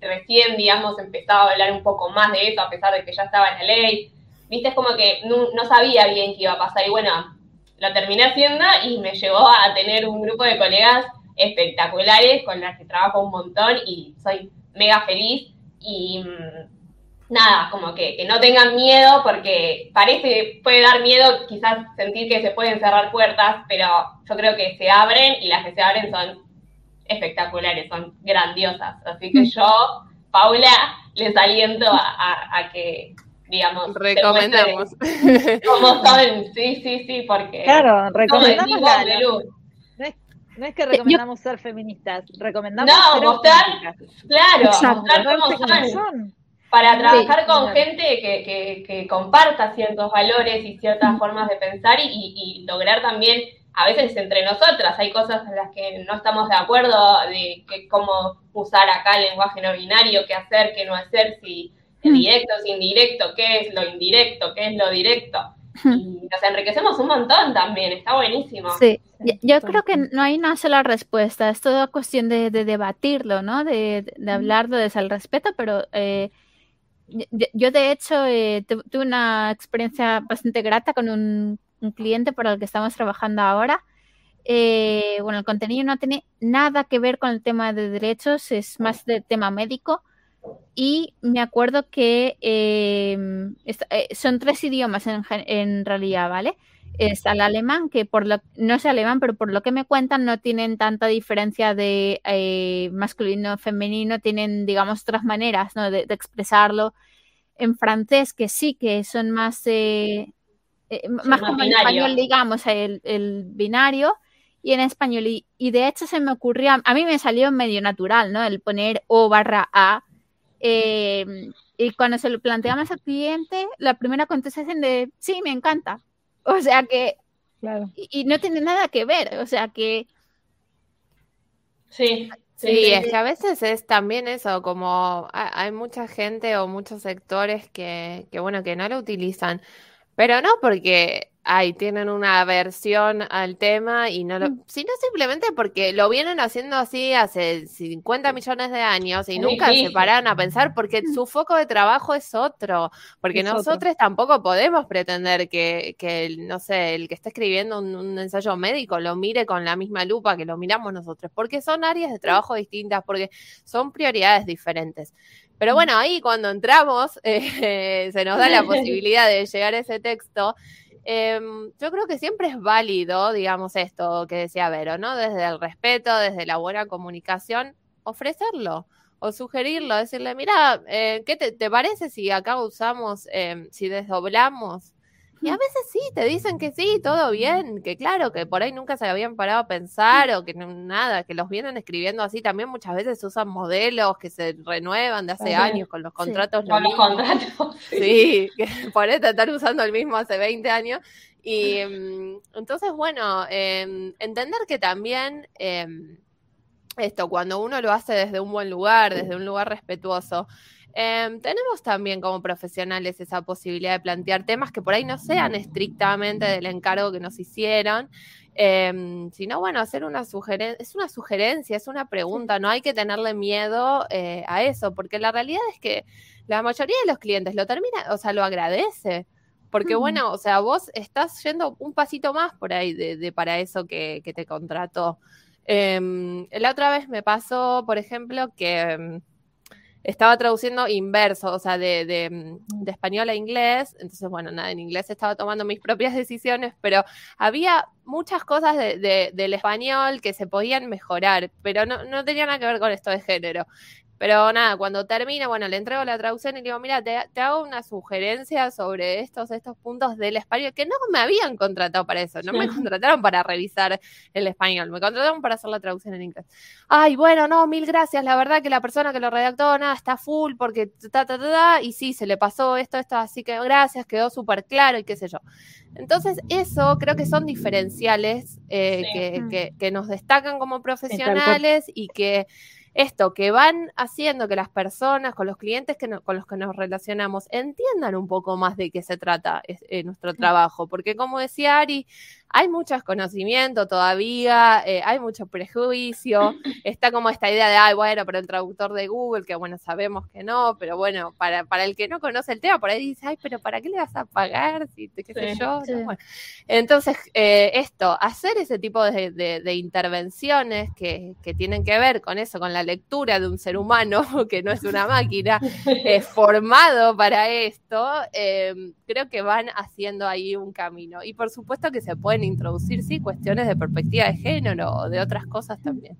recién, digamos, empezaba a hablar un poco más de eso, a pesar de que ya estaba en la ley, viste, es como que no, no sabía bien qué iba a pasar. Y bueno, lo terminé haciendo y me llevó a tener un grupo de colegas espectaculares con las que trabajo un montón y soy mega feliz y mm, nada, como que, no tengan miedo porque parece, puede dar miedo quizás sentir que se pueden cerrar puertas, pero yo creo que se abren y las que se abren son espectaculares, son grandiosas. Así que mm. yo, Paula, les aliento a, que digamos, recomendamos. Como son, sí, sí, sí, porque claro, recomendamos no es que recomendamos ser feministas, recomendamos no, mostrar, claro, mostrar cómo son. Para trabajar con gente que, que, comparta ciertos valores y ciertas formas de pensar y, lograr también, a veces entre nosotras, hay cosas en las que no estamos de acuerdo de que, cómo usar acá el lenguaje no binario, qué hacer, qué no hacer, si es directo, si indirecto, qué es lo indirecto, qué es lo directo. Y nos enriquecemos un montón también, está buenísimo. Sí, yo creo que no hay una sola respuesta, es toda cuestión de, debatirlo, ¿no? De, de, hablarlo desde el respeto, pero eh, yo, de hecho eh, tuve una experiencia bastante grata con un, cliente por el que estamos trabajando ahora. Eh, bueno, el contenido no tiene nada que ver con el tema de derechos, es más de tema médico. Y me acuerdo que em, son tres idiomas en, en realidad, ¿vale? está el alemán, que por lo, no es alemán, pero por lo que me cuentan no tienen tanta diferencia de eh, masculino femenino, tienen, digamos, otras maneras de, expresarlo. En francés, que sí, que son más, eh, eh, más como en español, digamos, el, binario, y en español. Y, de hecho se me ocurrió, a mí me salió medio natural, ¿no? El poner O barra A. y cuando se lo planteamos al cliente, la primera contestación de, sí, me encanta. O sea que. Claro. Y, no tiene nada que ver. O sea que. Sí. Sí, es que a veces es también eso, como hay mucha gente o muchos sectores que, que, bueno, que no lo utilizan, pero no porque ay, tienen una aversión al tema y no lo, mm. sino simplemente porque lo vienen haciendo así hace 50 millones de años y nunca se paran a pensar porque mm. su foco de trabajo es otro, porque nosotros tampoco podemos pretender que, que, no sé, el que está escribiendo un, ensayo médico lo mire con la misma lupa que lo miramos nosotros, porque son áreas de trabajo distintas, porque son prioridades diferentes. Pero bueno, ahí cuando entramos, eh, se nos da la posibilidad de llegar a ese texto. Em, yo creo que siempre es válido, digamos, esto que decía Vero, ¿no? Desde el respeto, desde la buena comunicación, ofrecerlo o sugerirlo, decirle, mira, eh, ¿qué te, parece si acá usamos, em, si desdoblamos y a veces sí, te dicen que sí, todo bien, que claro, que por ahí nunca se habían parado a pensar o que nada, que los vienen escribiendo así. También muchas veces usan modelos que se renuevan de hace años con los contratos. Con los contratos. Sí, que por eso están usando el mismo hace 20 años. Y mm, entonces, bueno, em, entender que también em, esto, cuando uno lo hace desde un buen lugar, desde un lugar respetuoso, Em, tenemos también como profesionales esa posibilidad de plantear temas que por ahí no sean estrictamente del encargo que nos hicieron, em, sino bueno, hacer una sugerencia, es una sugerencia, es una pregunta, no hay que tenerle miedo eh, a eso, porque la realidad es que la mayoría de los clientes lo termina, o sea, lo agradece. Porque bueno, o sea, vos estás yendo un pasito más por ahí de, para eso que, te contrató. Em, la otra vez me pasó, por ejemplo, que estaba traduciendo inverso, o sea, de, de, mm, de, español a inglés. Entonces, bueno, nada, en inglés estaba tomando mis propias decisiones, pero había muchas cosas de, del español que se podían mejorar, pero no, no tenía nada que ver con esto de género. Pero nada, cuando termina, bueno, le entrego la traducción y le digo, mira, te, hago una sugerencia sobre estos, estos puntos del español, que no me habían contratado para eso, no me contrataron para revisar el español, me contrataron para hacer la traducción en inglés. Ay, bueno, no, mil gracias, la verdad que la persona que lo redactó, nada, está full porque ta, ta, ta, ta, y sí, se le pasó esto, esto, así que gracias, quedó súper claro y qué sé yo. Entonces, eso creo que son diferenciales eh, que, que, que nos destacan como profesionales y que esto, que van haciendo que las personas, con los clientes que con los que nos relacionamos, entiendan un poco más de qué se trata eh, nuestro trabajo. Porque como decía Ari, hay mucho desconocimiento todavía, eh, hay mucho prejuicio, está como esta idea de, ay, bueno, pero el traductor de Google, que bueno, sabemos que no, pero bueno, para, para el que no conoce el tema, por ahí dice, ay, pero ¿para qué le vas a pagar? Si, qué sé yo. Entonces, eh, esto, hacer ese tipo de, de, intervenciones que, que, tienen que ver con eso, con la lectura de un ser humano, que no es una máquina, eh, formado para esto, creo que van haciendo ahí un camino. Y por supuesto que se pueden introducir, sí, cuestiones de perspectiva de género o de otras cosas también.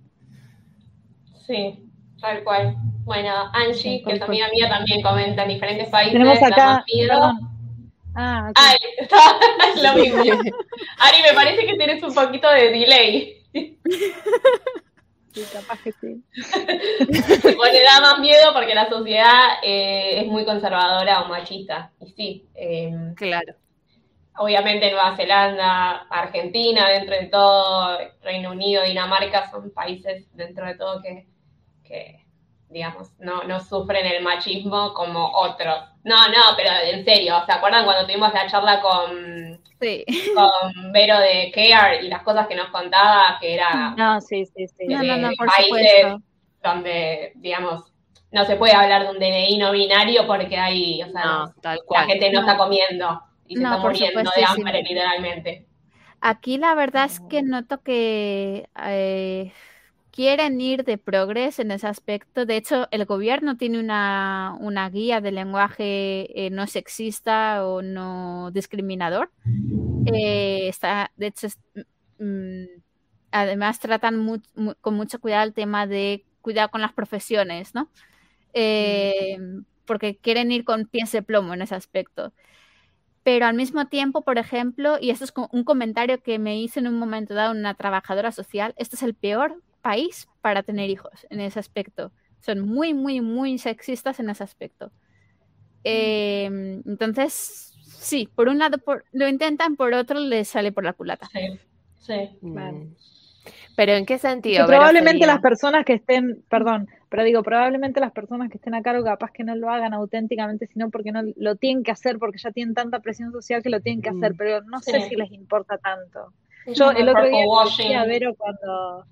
Sí, tal cual. Bueno, Angie, que es amiga mía, también comenta en diferentes países. Tenemos acá. Ah, Ay, lo mismo. Ari, me parece que tienes un poquito de delay. Sí, capaz que sí. Bueno, da más miedo porque la sociedad eh, es muy conservadora o machista. Y sí. Em, claro obviamente Nueva Zelanda, Argentina, dentro de todo, Reino Unido, Dinamarca, son países dentro de todo que, digamos, no, no, sufren el machismo como otros. No, no, pero en serio, ¿se acuerdan cuando tuvimos la charla con, con Vero de Care y las cosas que nos contaba, que era no, sí, sí, sí. países donde, digamos, no se puede hablar de un DNI no binario porque hay, o sea, la gente no está comiendo y se está muriendo de hambre, literalmente. Aquí la verdad es que noto que eh, quieren ir de progreso en ese aspecto. De hecho, el gobierno tiene una, una guía de lenguaje eh, no sexista o no discriminador. Eh, está, de hecho, mm, además tratan con mucho cuidado el tema de cuidado con las profesiones, ¿no? Porque quieren ir con pies de plomo en ese aspecto pero al mismo tiempo, por ejemplo, y esto es un comentario que me hizo en un momento dado una trabajadora social, este es el peor país para tener hijos en ese aspecto. Son muy, muy, muy sexistas en ese aspecto. Em, entonces, sí, por un lado lo intentan, por otro les sale por la culata. Sí, sí. Mm. Pero ¿en qué sentido? probablemente las personas que estén, perdón, pero digo, probablemente las personas que estén a cargo capaz que no lo hagan auténticamente, sino porque no lo tienen que hacer, porque ya tienen tanta presión social que lo tienen que hacer, mm. pero no sé si les importa tanto. Yo el otro día le a Vero cuando,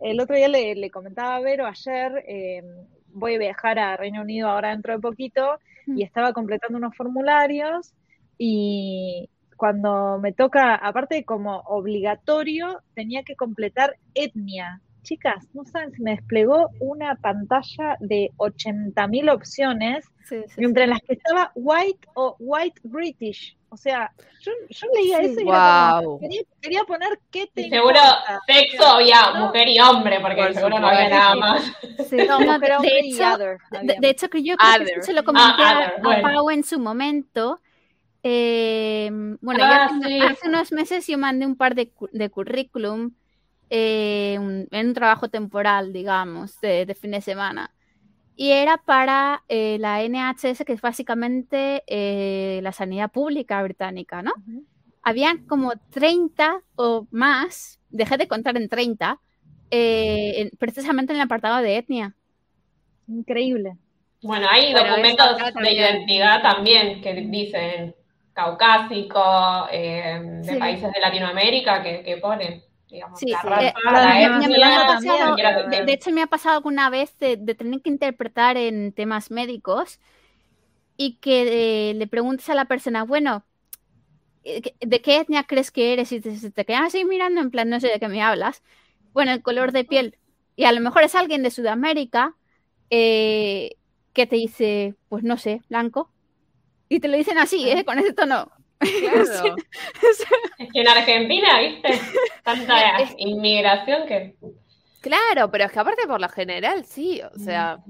el otro día le, comentaba a Vero ayer, em, voy a viajar a Reino Unido ahora dentro de poquito, y mm. estaba completando unos formularios y, cuando me toca, aparte como obligatorio, tenía que completar etnia. Chicas, no saben si me desplegó una pantalla de 80.000 opciones, entre las que estaba white o white British. O sea, yo, leía eso y era como, quería, poner qué te Seguro sexo había mujer y hombre, porque seguro no había nada más. No, pero de, hecho, de, hecho, que yo creo que se lo comenté a, Pau en su momento. Eh, bueno, ah, hace unos meses yo mandé un par de, de currículum eh, en un trabajo temporal, digamos, de, fin de semana. Y era para eh, la NHS, que es básicamente eh, la sanidad pública británica, ¿no? Habían como 30 o más, dejé de contar en 30, precisamente en el apartado de etnia. Increíble. Bueno, hay documentos de identidad también que dicen caucásico, de países de Latinoamérica que, que ponen sí, de, hecho, me ha pasado alguna vez de, tener que interpretar en temas médicos y que eh, le preguntes a la persona, bueno, eh, ¿de qué etnia crees que eres? Y te, te quedas así mirando en plan, no sé de qué me hablas. Bueno, el color de piel. Y a lo mejor es alguien de Sudamérica eh, que te dice, pues no sé, blanco. Y te lo dicen así, ¿eh? con ese tono. Claro. es que en Argentina, ¿viste? Tanta inmigración que. Claro, pero es que aparte por lo general, sí, o sea,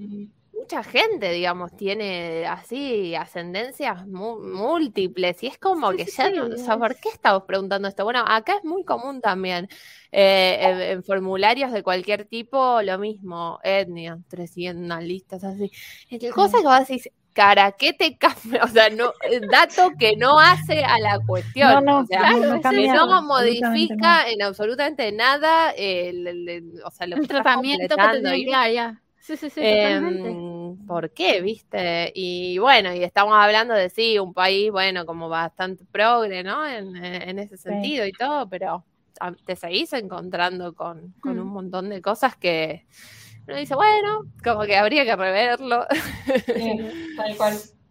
mucha gente, digamos, tiene así ascendencias múltiples y es como que ya no, o sea, ¿por qué estamos preguntando esto? Bueno, acá es muy común también, eh, en, formularios de cualquier tipo, lo mismo, etnia, 300 listas así. El cosa que vos decís, cara, ¿qué te cambia? O sea, no, eh, dato que no hace a la cuestión. No, no, o sea, no, modifica en absolutamente nada el, o sea, lo el tratamiento que te ya. Sí, sí, sí, em, ¿Por qué, viste? Y bueno, y estamos hablando de sí, un país, bueno, como bastante progre, ¿no? En, en ese sentido y todo, pero te seguís encontrando con, con un mm. montón de cosas que uno dice, bueno, como que habría que reverlo.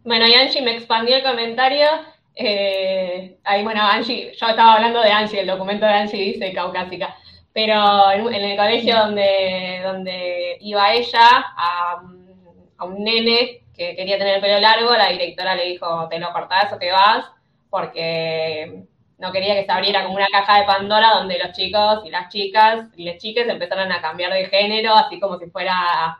Bueno, y Angie me expandió el comentario. Eh, ahí, bueno, Angie, yo estaba hablando de Angie, el documento de Angie dice caucásica, pero en, el colegio donde, donde iba ella, a, a, un nene que quería tener el pelo largo, la directora le dijo, te lo cortás o te vas, porque no quería que se abriera como una caja de Pandora donde los chicos y las chicas y las chicas empezaran a cambiar de género, así como si fuera,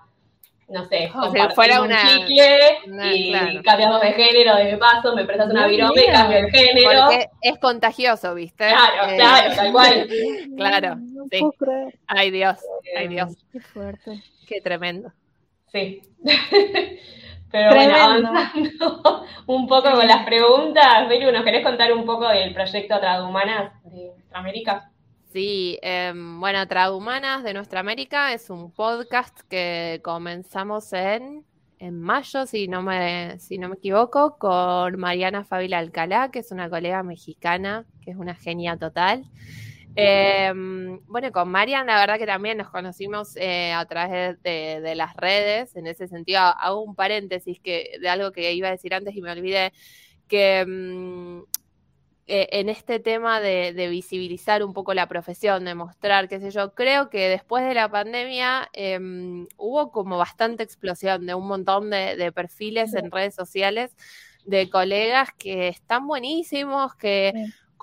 no sé, como si fuera un chicle y cambiamos de género de paso, me prestas una virome y cambio de género. Porque es contagioso, ¿viste? Claro, eh, claro, tal cual. claro, sí. Ay Dios, ay Dios. Qué fuerte. Qué tremendo. Sí. Pero bueno, avanzando un poco con las preguntas, Belu, ¿nos querés contar un poco del proyecto Tradumanas de Nuestra América? Sí, em, bueno, Tradumanas de Nuestra América es un podcast que comenzamos en, en mayo, si no, me, si no me equivoco, con Mariana Fabila Alcalá, que es una colega mexicana, que es una genia total. Em, bueno, con Marian, la verdad que también nos conocimos eh, a través de, las redes. En ese sentido, hago un paréntesis que, de algo que iba a decir antes y me olvidé, que mm, eh, en este tema de, visibilizar un poco la profesión, de mostrar, qué sé yo, creo que después de la pandemia em, hubo como bastante explosión de un montón de perfiles en redes sociales de colegas que están buenísimos, que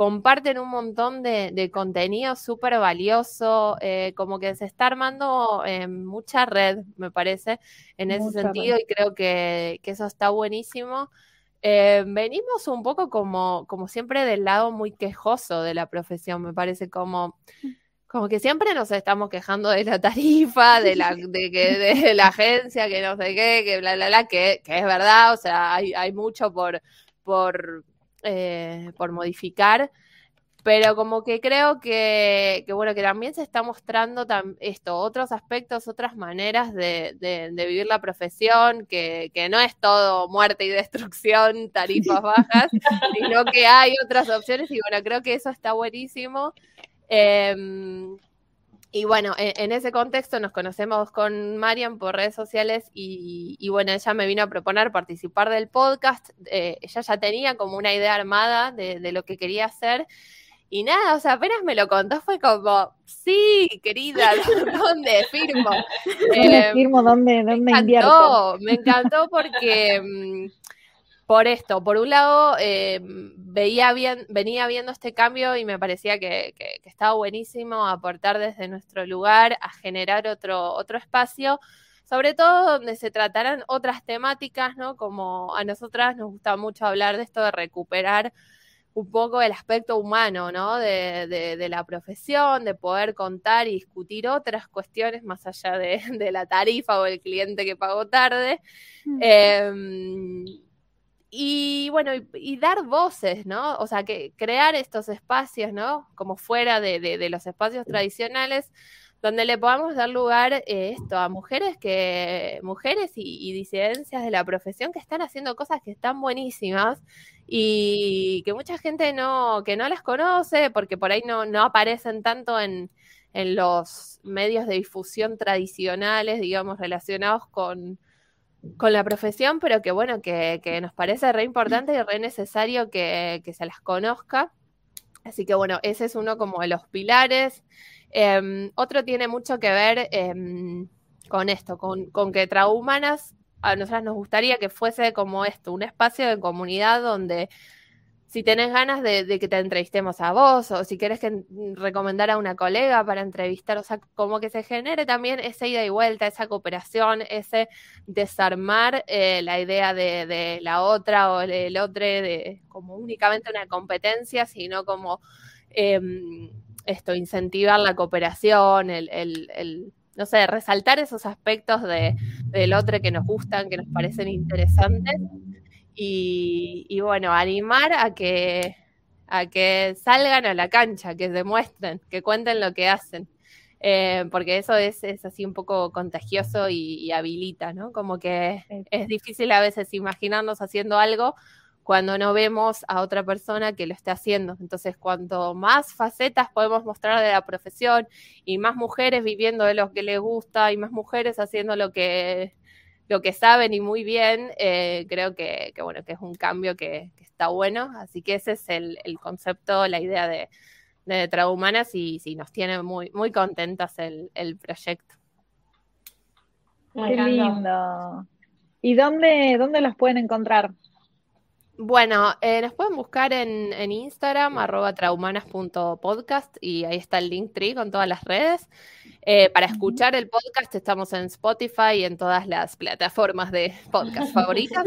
comparten un montón de, contenido súper valioso, eh, como que se está armando eh, mucha red, me parece, en ese sentido, y creo que, eso está buenísimo. Eh, venimos un poco como, como siempre del lado muy quejoso de la profesión, me parece como, como que siempre nos estamos quejando de la tarifa, de la, de, que, de la agencia, que no sé qué, que bla, bla, bla, que, que es verdad, o sea, hay, hay mucho por, por eh, por modificar, pero como que creo que, bueno, que también se está mostrando esto, otros aspectos, otras maneras de, vivir la profesión, que, no es todo muerte y destrucción, tarifas bajas, sino que hay otras opciones y bueno, creo que eso está buenísimo. Em, y bueno, e, en, ese contexto nos conocemos con Marian por redes sociales y, bueno, ella me vino a proponer participar del podcast. Eh, ella ya tenía como una idea armada de, lo que quería hacer Y nada, o sea, apenas me lo contó fue como, sí, querida, ¿dónde firmo? ¿Dónde eh, firmo? ¿Dónde, dónde me encantó, Me encantó porque mm, por esto, por un lado, eh, veía bien, venía viendo este cambio y me parecía que, que, que, estaba buenísimo aportar desde nuestro lugar a generar otro, otro espacio, sobre todo donde se tratarán otras temáticas, ¿no? Como a nosotras nos gusta mucho hablar de esto de recuperar un poco el aspecto humano, ¿no? De, de, la profesión, de poder contar y discutir otras cuestiones más allá de, de la tarifa o el cliente que pagó tarde. Em, y bueno, y, dar voces, ¿no? O sea, que crear estos espacios, ¿no? Como fuera de, los espacios tradicionales, donde le podamos dar lugar eh, esto a mujeres que, mujeres y, y, disidencias de la profesión que están haciendo cosas que están buenísimas y que mucha gente no, que no las conoce porque por ahí no, no aparecen tanto en, en los medios de difusión tradicionales, digamos, relacionados con, con la profesión, pero que bueno, que, que, nos parece re importante y re necesario que, que, se las conozca. Así que bueno, ese es uno como de los pilares. Eh, otro tiene mucho que ver eh, con esto, con, con que Traumanas a nosotras nos gustaría que fuese como esto, un espacio de comunidad donde si tenés ganas de, que te entrevistemos a vos o si quieres que recomendar a una colega para entrevistar, o sea, como que se genere también esa ida y vuelta, esa cooperación, ese desarmar eh, la idea de, la otra o el otro de como únicamente una competencia, sino como em, esto, incentivar la cooperación, el, el no sé, resaltar esos aspectos de, del otro que nos gustan, que nos parecen interesantes. Y, bueno, animar a que, a que salgan a la cancha, que demuestren, que cuenten lo que hacen. Eh, porque eso es, es, así un poco contagioso y, y, habilita, ¿no? Como que es difícil a veces imaginarnos haciendo algo cuando no vemos a otra persona que lo esté haciendo. Entonces, cuanto más facetas podemos mostrar de la profesión y más mujeres viviendo de lo que les gusta y más mujeres haciendo lo que, lo que saben y muy bien, eh, creo que, que, bueno, que es un cambio que, que, está bueno. Así que ese es el, el concepto, la idea de, de Traumanas y sí, nos tiene muy, muy contentas el, el proyecto. Qué lindo. ¿Y dónde, dónde las pueden encontrar? Bueno, eh, nos pueden buscar en, en Instagram, arroba traumanas.podcast, y ahí está el link tree con todas las redes. Eh, para escuchar el podcast estamos en Spotify y en todas las plataformas de podcast favoritas,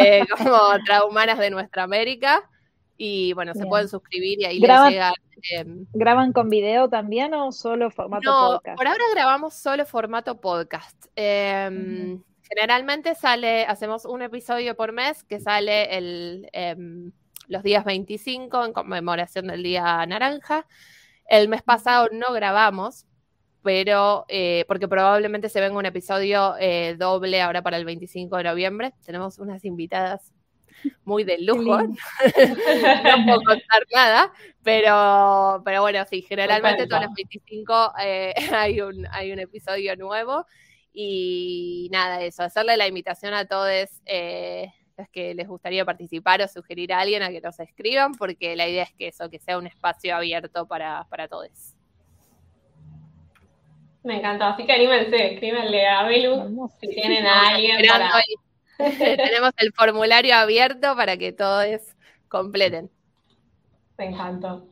eh, como Traumanas de Nuestra América. Y bueno, se pueden suscribir y ahí les llega. Eh, ¿Graban con video también o solo formato no, podcast? Por ahora grabamos solo formato podcast. Eh, Generalmente sale, hacemos un episodio por mes que sale el, eh, los días 25 en conmemoración del Día Naranja. El mes pasado no grabamos, pero eh, porque probablemente se venga un episodio eh, doble ahora para el 25 de noviembre. Tenemos unas invitadas muy de lujo. no puedo contar nada, pero, pero bueno, sí, generalmente todos los 25 eh, hay, un, hay un episodio nuevo. Y nada, eso, hacerle la invitación a todos eh, los que les gustaría participar o sugerir a alguien a que nos escriban, porque la idea es que eso, que sea un espacio abierto para, para todos. Me encantó, así que anímense, escríbanle a Belu si tienen a alguien para... Tenemos el formulario abierto para que todos completen. Me encantó.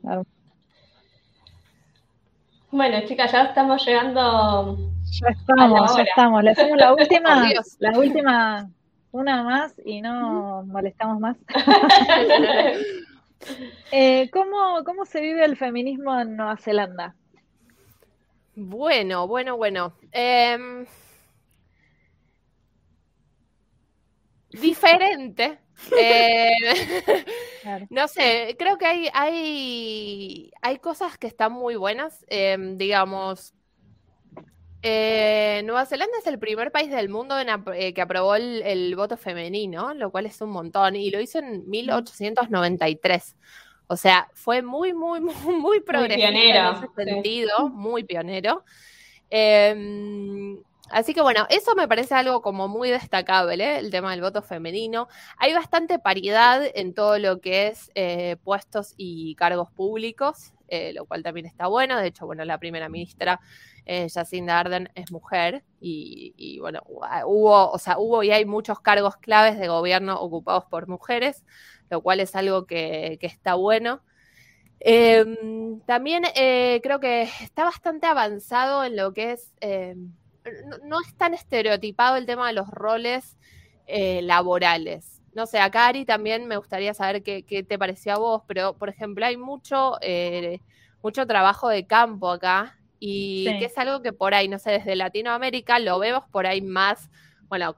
Bueno, chicas, ya estamos llegando ya estamos, ya estamos. Le hacemos la última, la última, una más y no molestamos más. eh, ¿cómo, ¿Cómo se vive el feminismo en Nueva Zelanda? Bueno, bueno, bueno. Eh, diferente. Eh, claro. No sé, creo que hay, hay, hay cosas que están muy buenas. Eh, digamos, eh, Nueva Zelanda es el primer país del mundo en, eh, que aprobó el, el, voto femenino, lo cual es un montón, y lo hizo en 1893. O sea, fue muy, muy, muy, muy progresista en ese sentido, sí. muy pionero. Eh, Así que bueno, eso me parece algo como muy destacable, ¿eh? el tema del voto femenino. Hay bastante paridad en todo lo que es eh, puestos y cargos públicos, eh, lo cual también está bueno. De hecho, bueno, la primera ministra Jacinda Arden es mujer y, bueno, hubo, o sea, hubo y hay muchos cargos claves de gobierno ocupados por mujeres, lo cual es algo que, que está bueno. Em, también creo que está bastante avanzado en lo que es em, no, es tan estereotipado el tema de los roles eh, laborales. No sé, a Cari también me gustaría saber qué, te pareció a vos, pero por ejemplo hay mucho, eh, mucho trabajo de campo acá y que es algo que por ahí, no sé, desde Latinoamérica lo vemos por ahí más, bueno,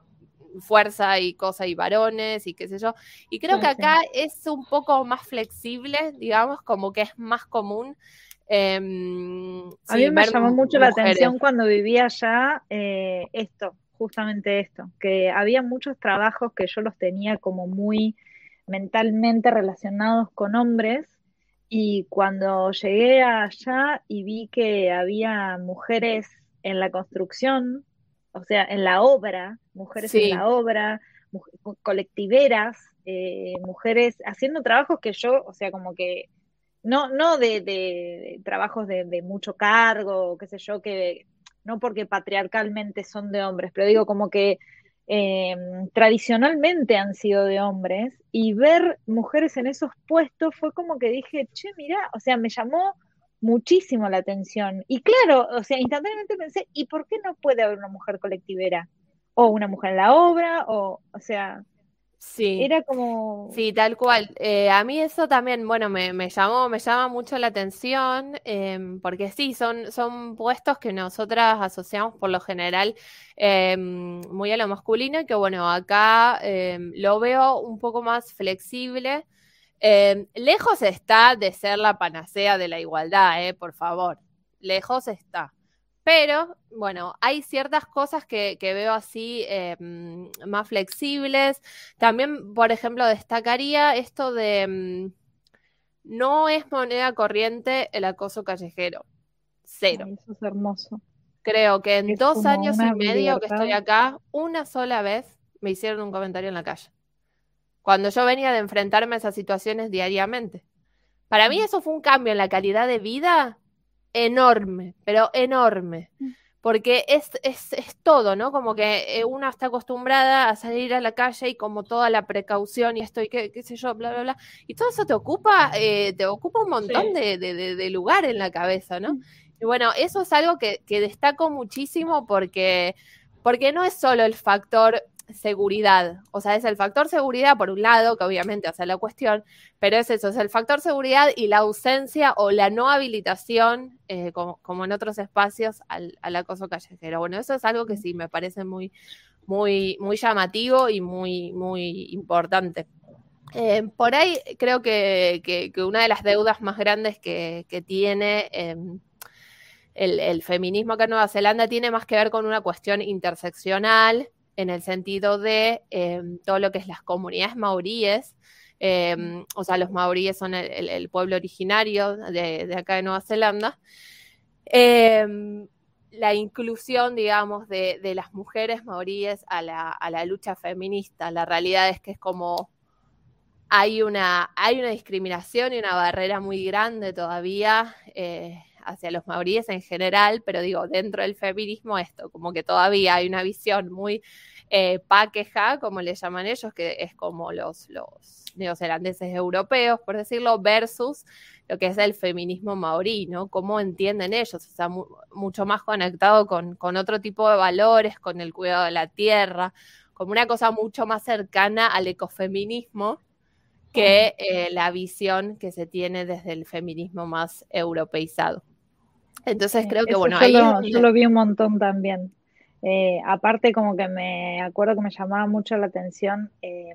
fuerza y cosas y varones y qué sé yo. Y creo que acá es un poco más flexible, digamos, como que es más común Em, a mí me llamó mucho la atención cuando vivía allá eh, esto, justamente esto, que había muchos trabajos que yo los tenía como muy mentalmente relacionados con hombres y cuando llegué allá y vi que había mujeres en la construcción, o sea, en la obra, mujeres en la obra, colectiveras, eh, mujeres haciendo trabajos que yo, o sea, como que no, no de, trabajos de, mucho cargo, qué sé yo, que no porque patriarcalmente son de hombres, pero digo como que em, tradicionalmente han sido de hombres y ver mujeres en esos puestos fue como que dije, che, mira, o sea, me llamó muchísimo la atención. Y claro, o sea, instantáneamente pensé, ¿y por qué no puede haber una mujer colectivera? O una mujer en la obra, o, o sea, Sí. Era como. Sí, tal cual. Eh, a mí eso también, bueno, me, llamó, me llama mucho la atención, em, porque sí, son, son puestos que nosotras asociamos por lo general em, muy a lo masculino, y que bueno, acá em, lo veo un poco más flexible. lejos está de ser la panacea de la igualdad, eh, por favor. Lejos está. Pero, bueno, hay ciertas cosas que, veo así eh, mm, más flexibles. También, por ejemplo, destacaría esto de mm, no es moneda corriente el acoso callejero. Cero. eso es hermoso. Creo que en dos años y medio que estoy acá, una sola vez me hicieron un comentario en la calle. Cuando yo venía de enfrentarme a esas situaciones diariamente. Para mí eso fue un cambio en la calidad de vida enorme, pero enorme. Mm. Porque es, es, es todo, ¿no? Como que eh, una está acostumbrada a salir a la calle y como toda la precaución y estoy, qué, qué sé yo, bla, bla, bla. Y todo eso te ocupa, eh, te ocupa un montón de, de, de, lugar en la cabeza, ¿no? Mm. Y bueno, eso es algo que, que destaco muchísimo porque, porque no es solo el factor seguridad. O sea, es el factor seguridad por un lado, que obviamente hace la cuestión, pero es eso, es el factor seguridad y la ausencia o la no habilitación, eh, como, en otros espacios, al, acoso callejero. Bueno, eso es algo que sí me parece muy, muy, muy llamativo y muy, muy importante. Eh, por ahí creo que, una de las deudas más grandes que, tiene em, el, el, feminismo acá en Nueva Zelanda tiene más que ver con una cuestión interseccional en el sentido de em, todo lo que es las comunidades maoríes. Em, o sea, los maoríes son el, pueblo originario de, acá de Nueva Zelanda. Em, la inclusión, digamos, de, las mujeres maoríes a la, lucha feminista. La realidad es que es como hay una, hay una discriminación y una barrera muy grande todavía eh, hacia los maoríes en general, pero digo, dentro del feminismo esto, como que todavía hay una visión muy eh, paqueja, como le llaman ellos, que es como los, los neozelandeses europeos, por decirlo, versus lo que es el feminismo maorí, ¿no? Cómo entienden ellos, o sea, mucho más conectado con, con otro tipo de valores, con el cuidado de la tierra, como una cosa mucho más cercana al ecofeminismo que eh, la visión que se tiene desde el feminismo más europeizado. Entonces creo que, bueno, ahí... yo lo vi un montón también. Eh, aparte, como que me acuerdo que me llamaba mucho la atención eh,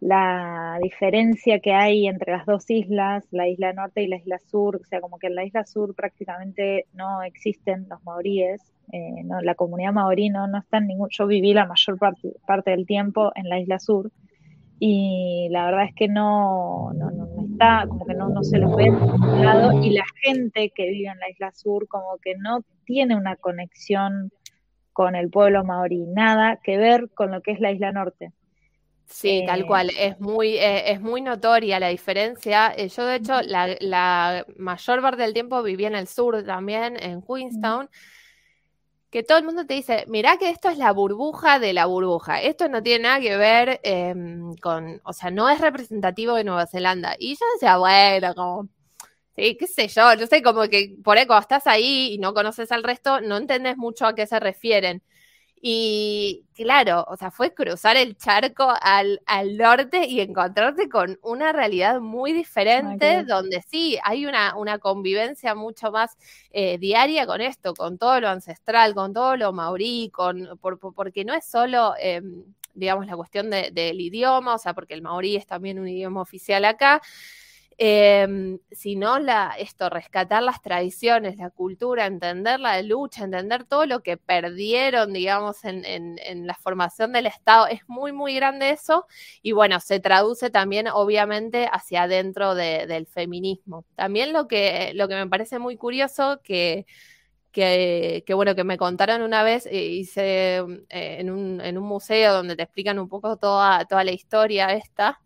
la diferencia que hay entre las dos islas, la isla norte y la isla sur. O sea, como que en la isla sur prácticamente no existen los maoríes. Eh, no, la comunidad maorí no, no está en ningún. Yo viví la mayor parte, parte del tiempo en la isla sur y la verdad es que no, no, no, está, como que no, no se los ve en ningún lado y la gente que vive en la isla sur como que no tiene una conexión con el pueblo maorí, nada que ver con lo que es la isla norte. Sí, tal eh, cual, es muy, eh, es muy notoria la diferencia. Eh, yo, de hecho, la, mayor parte del tiempo vivía en el sur también, en Queenstown, que todo el mundo te dice, mirá que esto es la burbuja de la burbuja, esto no tiene nada que ver em, con, o sea, no es representativo de Nueva Zelanda. Y yo decía, bueno, como, sí, qué sé yo, yo sé como que por ahí cuando estás ahí y no conoces al resto, no entendés mucho a qué se refieren. Y claro, o sea, fue cruzar el charco al, al norte y encontrarte con una realidad muy diferente, donde sí hay una, una convivencia mucho más eh, diaria con esto, con todo lo ancestral, con todo lo maurí, con, porque no es solo, em, digamos, la cuestión del idioma, o sea, porque el maorí es también un idioma oficial acá, eh, sino la, esto, rescatar las tradiciones, la cultura, entender la lucha, entender todo lo que perdieron, digamos, en, en, la formación del Estado. Es muy, muy grande eso y bueno, se traduce también, obviamente, hacia adentro del feminismo. También lo que, lo que me parece muy curioso que... Que, que, bueno, que me contaron una vez, eh, hice eh, en, un, en, un, museo donde te explican un poco toda, toda la historia esta,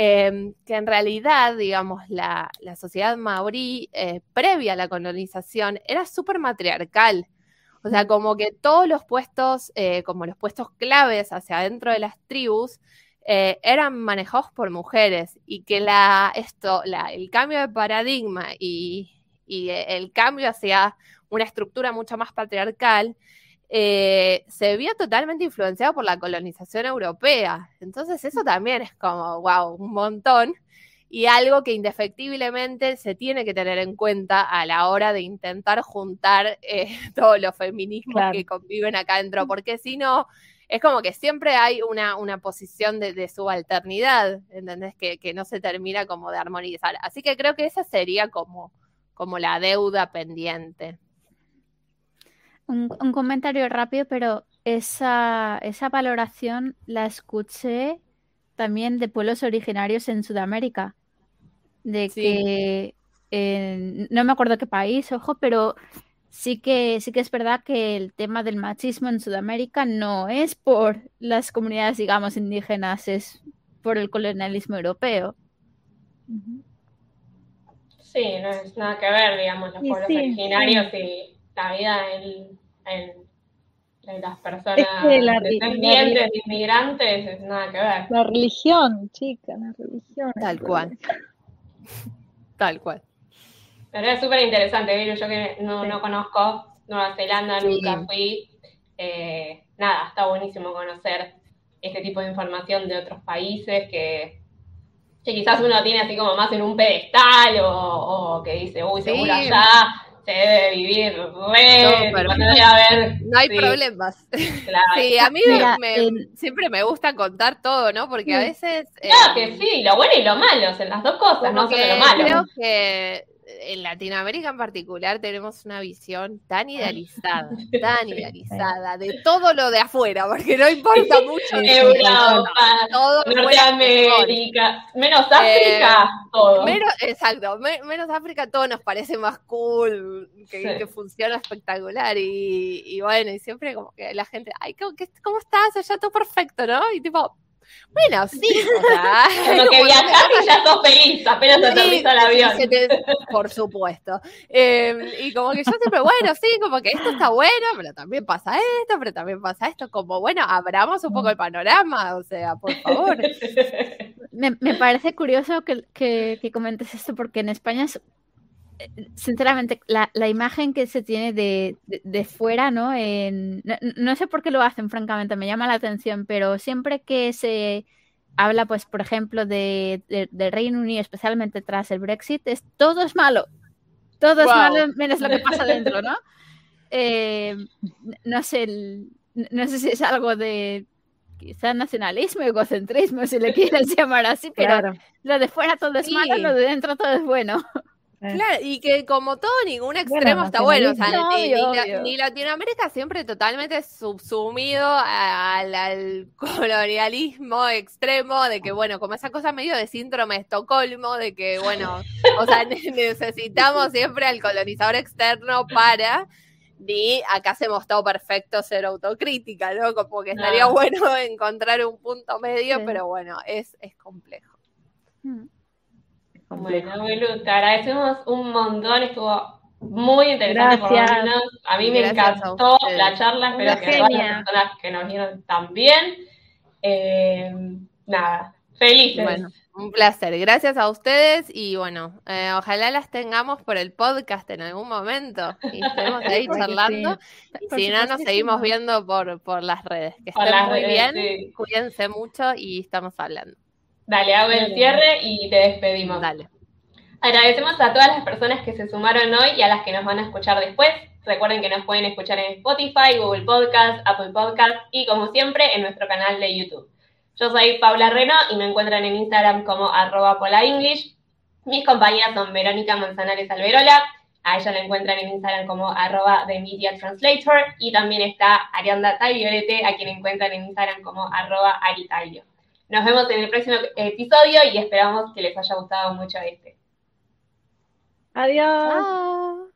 Em, que en realidad, digamos, la, sociedad maorí eh, previa a la colonización era súper matriarcal. O sea, como que todos los puestos, eh, como los puestos claves hacia adentro de las tribus, eh, eran manejados por mujeres y que la, esto, la, el cambio de paradigma y, y el cambio hacia una estructura mucho más patriarcal eh, se vio totalmente influenciado por la colonización europea. Entonces eso también es como, wow, un montón. Y algo que indefectiblemente se tiene que tener en cuenta a la hora de intentar juntar eh, todos los feminismos que conviven acá adentro, porque si no, es como que siempre hay una, una posición de, subalternidad, ¿entendés? Que, que, no se termina como de armonizar. Así que creo que esa sería como, como la deuda pendiente. Un, comentario rápido, pero esa, esa valoración la escuché también de pueblos originarios en Sudamérica. De que no me acuerdo qué país, ojo, pero sí que sí que es verdad que el tema del machismo en Sudamérica no es por las comunidades, digamos, indígenas, es por el colonialismo europeo. Sí, no es nada que ver, digamos, los pueblos originarios y la vida en, las personas descendientes, inmigrantes, es nada que ver. La religión, chica, la religión. Tal cual. Tal cual. Pero es súper interesante, yo que no, no, conozco Nueva Zelanda, nunca fui. Eh, nada, está buenísimo conocer este tipo de información de otros países que, que quizás uno tiene así como más en un pedestal o, o que dice, uy, seguro allá se debe vivir re, no, hay problemas. Sí, a mí siempre me gusta contar todo, ¿no? Porque a veces... Claro que eh, sí, lo bueno y lo malo, en las dos cosas, no solo lo malo. Creo que en Latinoamérica en particular tenemos una visión tan idealizada, tan idealizada de todo lo de afuera, porque no importa mucho. Europa, todo Norteamérica, menos África, eh, todo. Menos, exacto, menos África todo nos parece más cool, que, funciona espectacular y, bueno, y siempre como que la gente, ay, ¿cómo, cómo estás? Ya todo perfecto, ¿no? Y tipo, bueno, sí. Como que viajas y ya sos feliz, apenas te aterriza el avión. por supuesto. Em, y como que yo siempre, bueno, sí, como que esto está bueno, pero también pasa esto, pero también pasa esto. Como, bueno, abramos un poco el panorama, o sea, por favor. Me, me parece curioso que, que, que comentes esto, porque en España es sinceramente, la, la, imagen que se tiene de, de, fuera, ¿no? En, no, sé por qué lo hacen, francamente, me llama la atención, pero siempre que se habla, pues, por ejemplo, de, del Reino Unido, especialmente tras el Brexit, es todo es malo. Todo es malo menos lo que pasa dentro, ¿no? Eh, no sé, no sé si es algo de quizá nacionalismo, egocentrismo, si le quieres llamar así, pero lo de fuera todo es malo, lo de dentro todo es bueno. Eh. Claro, y que como todo, ningún extremo está bueno. O sea, ni, Latinoamérica siempre totalmente subsumido al, colonialismo extremo, de que, bueno, como esa cosa medio de síndrome de Estocolmo, de que, bueno, o sea, necesitamos siempre al colonizador externo para. ni acá hacemos todo perfecto ser autocrítica, ¿no? Como que estaría bueno encontrar un punto medio, pero bueno, es, es complejo. Mm. Bueno, Belu, te agradecemos un montón, estuvo muy interesante Gracias. A mí me encantó la charla, espero que todas las personas que nos vieron también. Eh, nada, felices. Bueno, un placer. Gracias a ustedes y bueno, eh, ojalá las tengamos por el podcast en algún momento y estemos ahí charlando. Y si no, nos seguimos viendo por, por las redes. Que estén muy bien, cuídense mucho y estamos hablando. Dale, hago el cierre y te despedimos. Dale. Agradecemos a todas las personas que se sumaron hoy y a las que nos van a escuchar después. Recuerden que nos pueden escuchar en Spotify, Google Podcast, Apple Podcast y como siempre en nuestro canal de YouTube. Yo soy Paula Reno y me encuentran en Instagram como arroba polaenglish. Mis compañeras son Verónica Manzanares Alberola, a ella la encuentran en Instagram como arroba The Media Translator y también está Arianda Tagliolete, a quien encuentran en Instagram como arroba Aritaglio. Nos vemos en el próximo episodio y esperamos que les haya gustado mucho este. Adiós.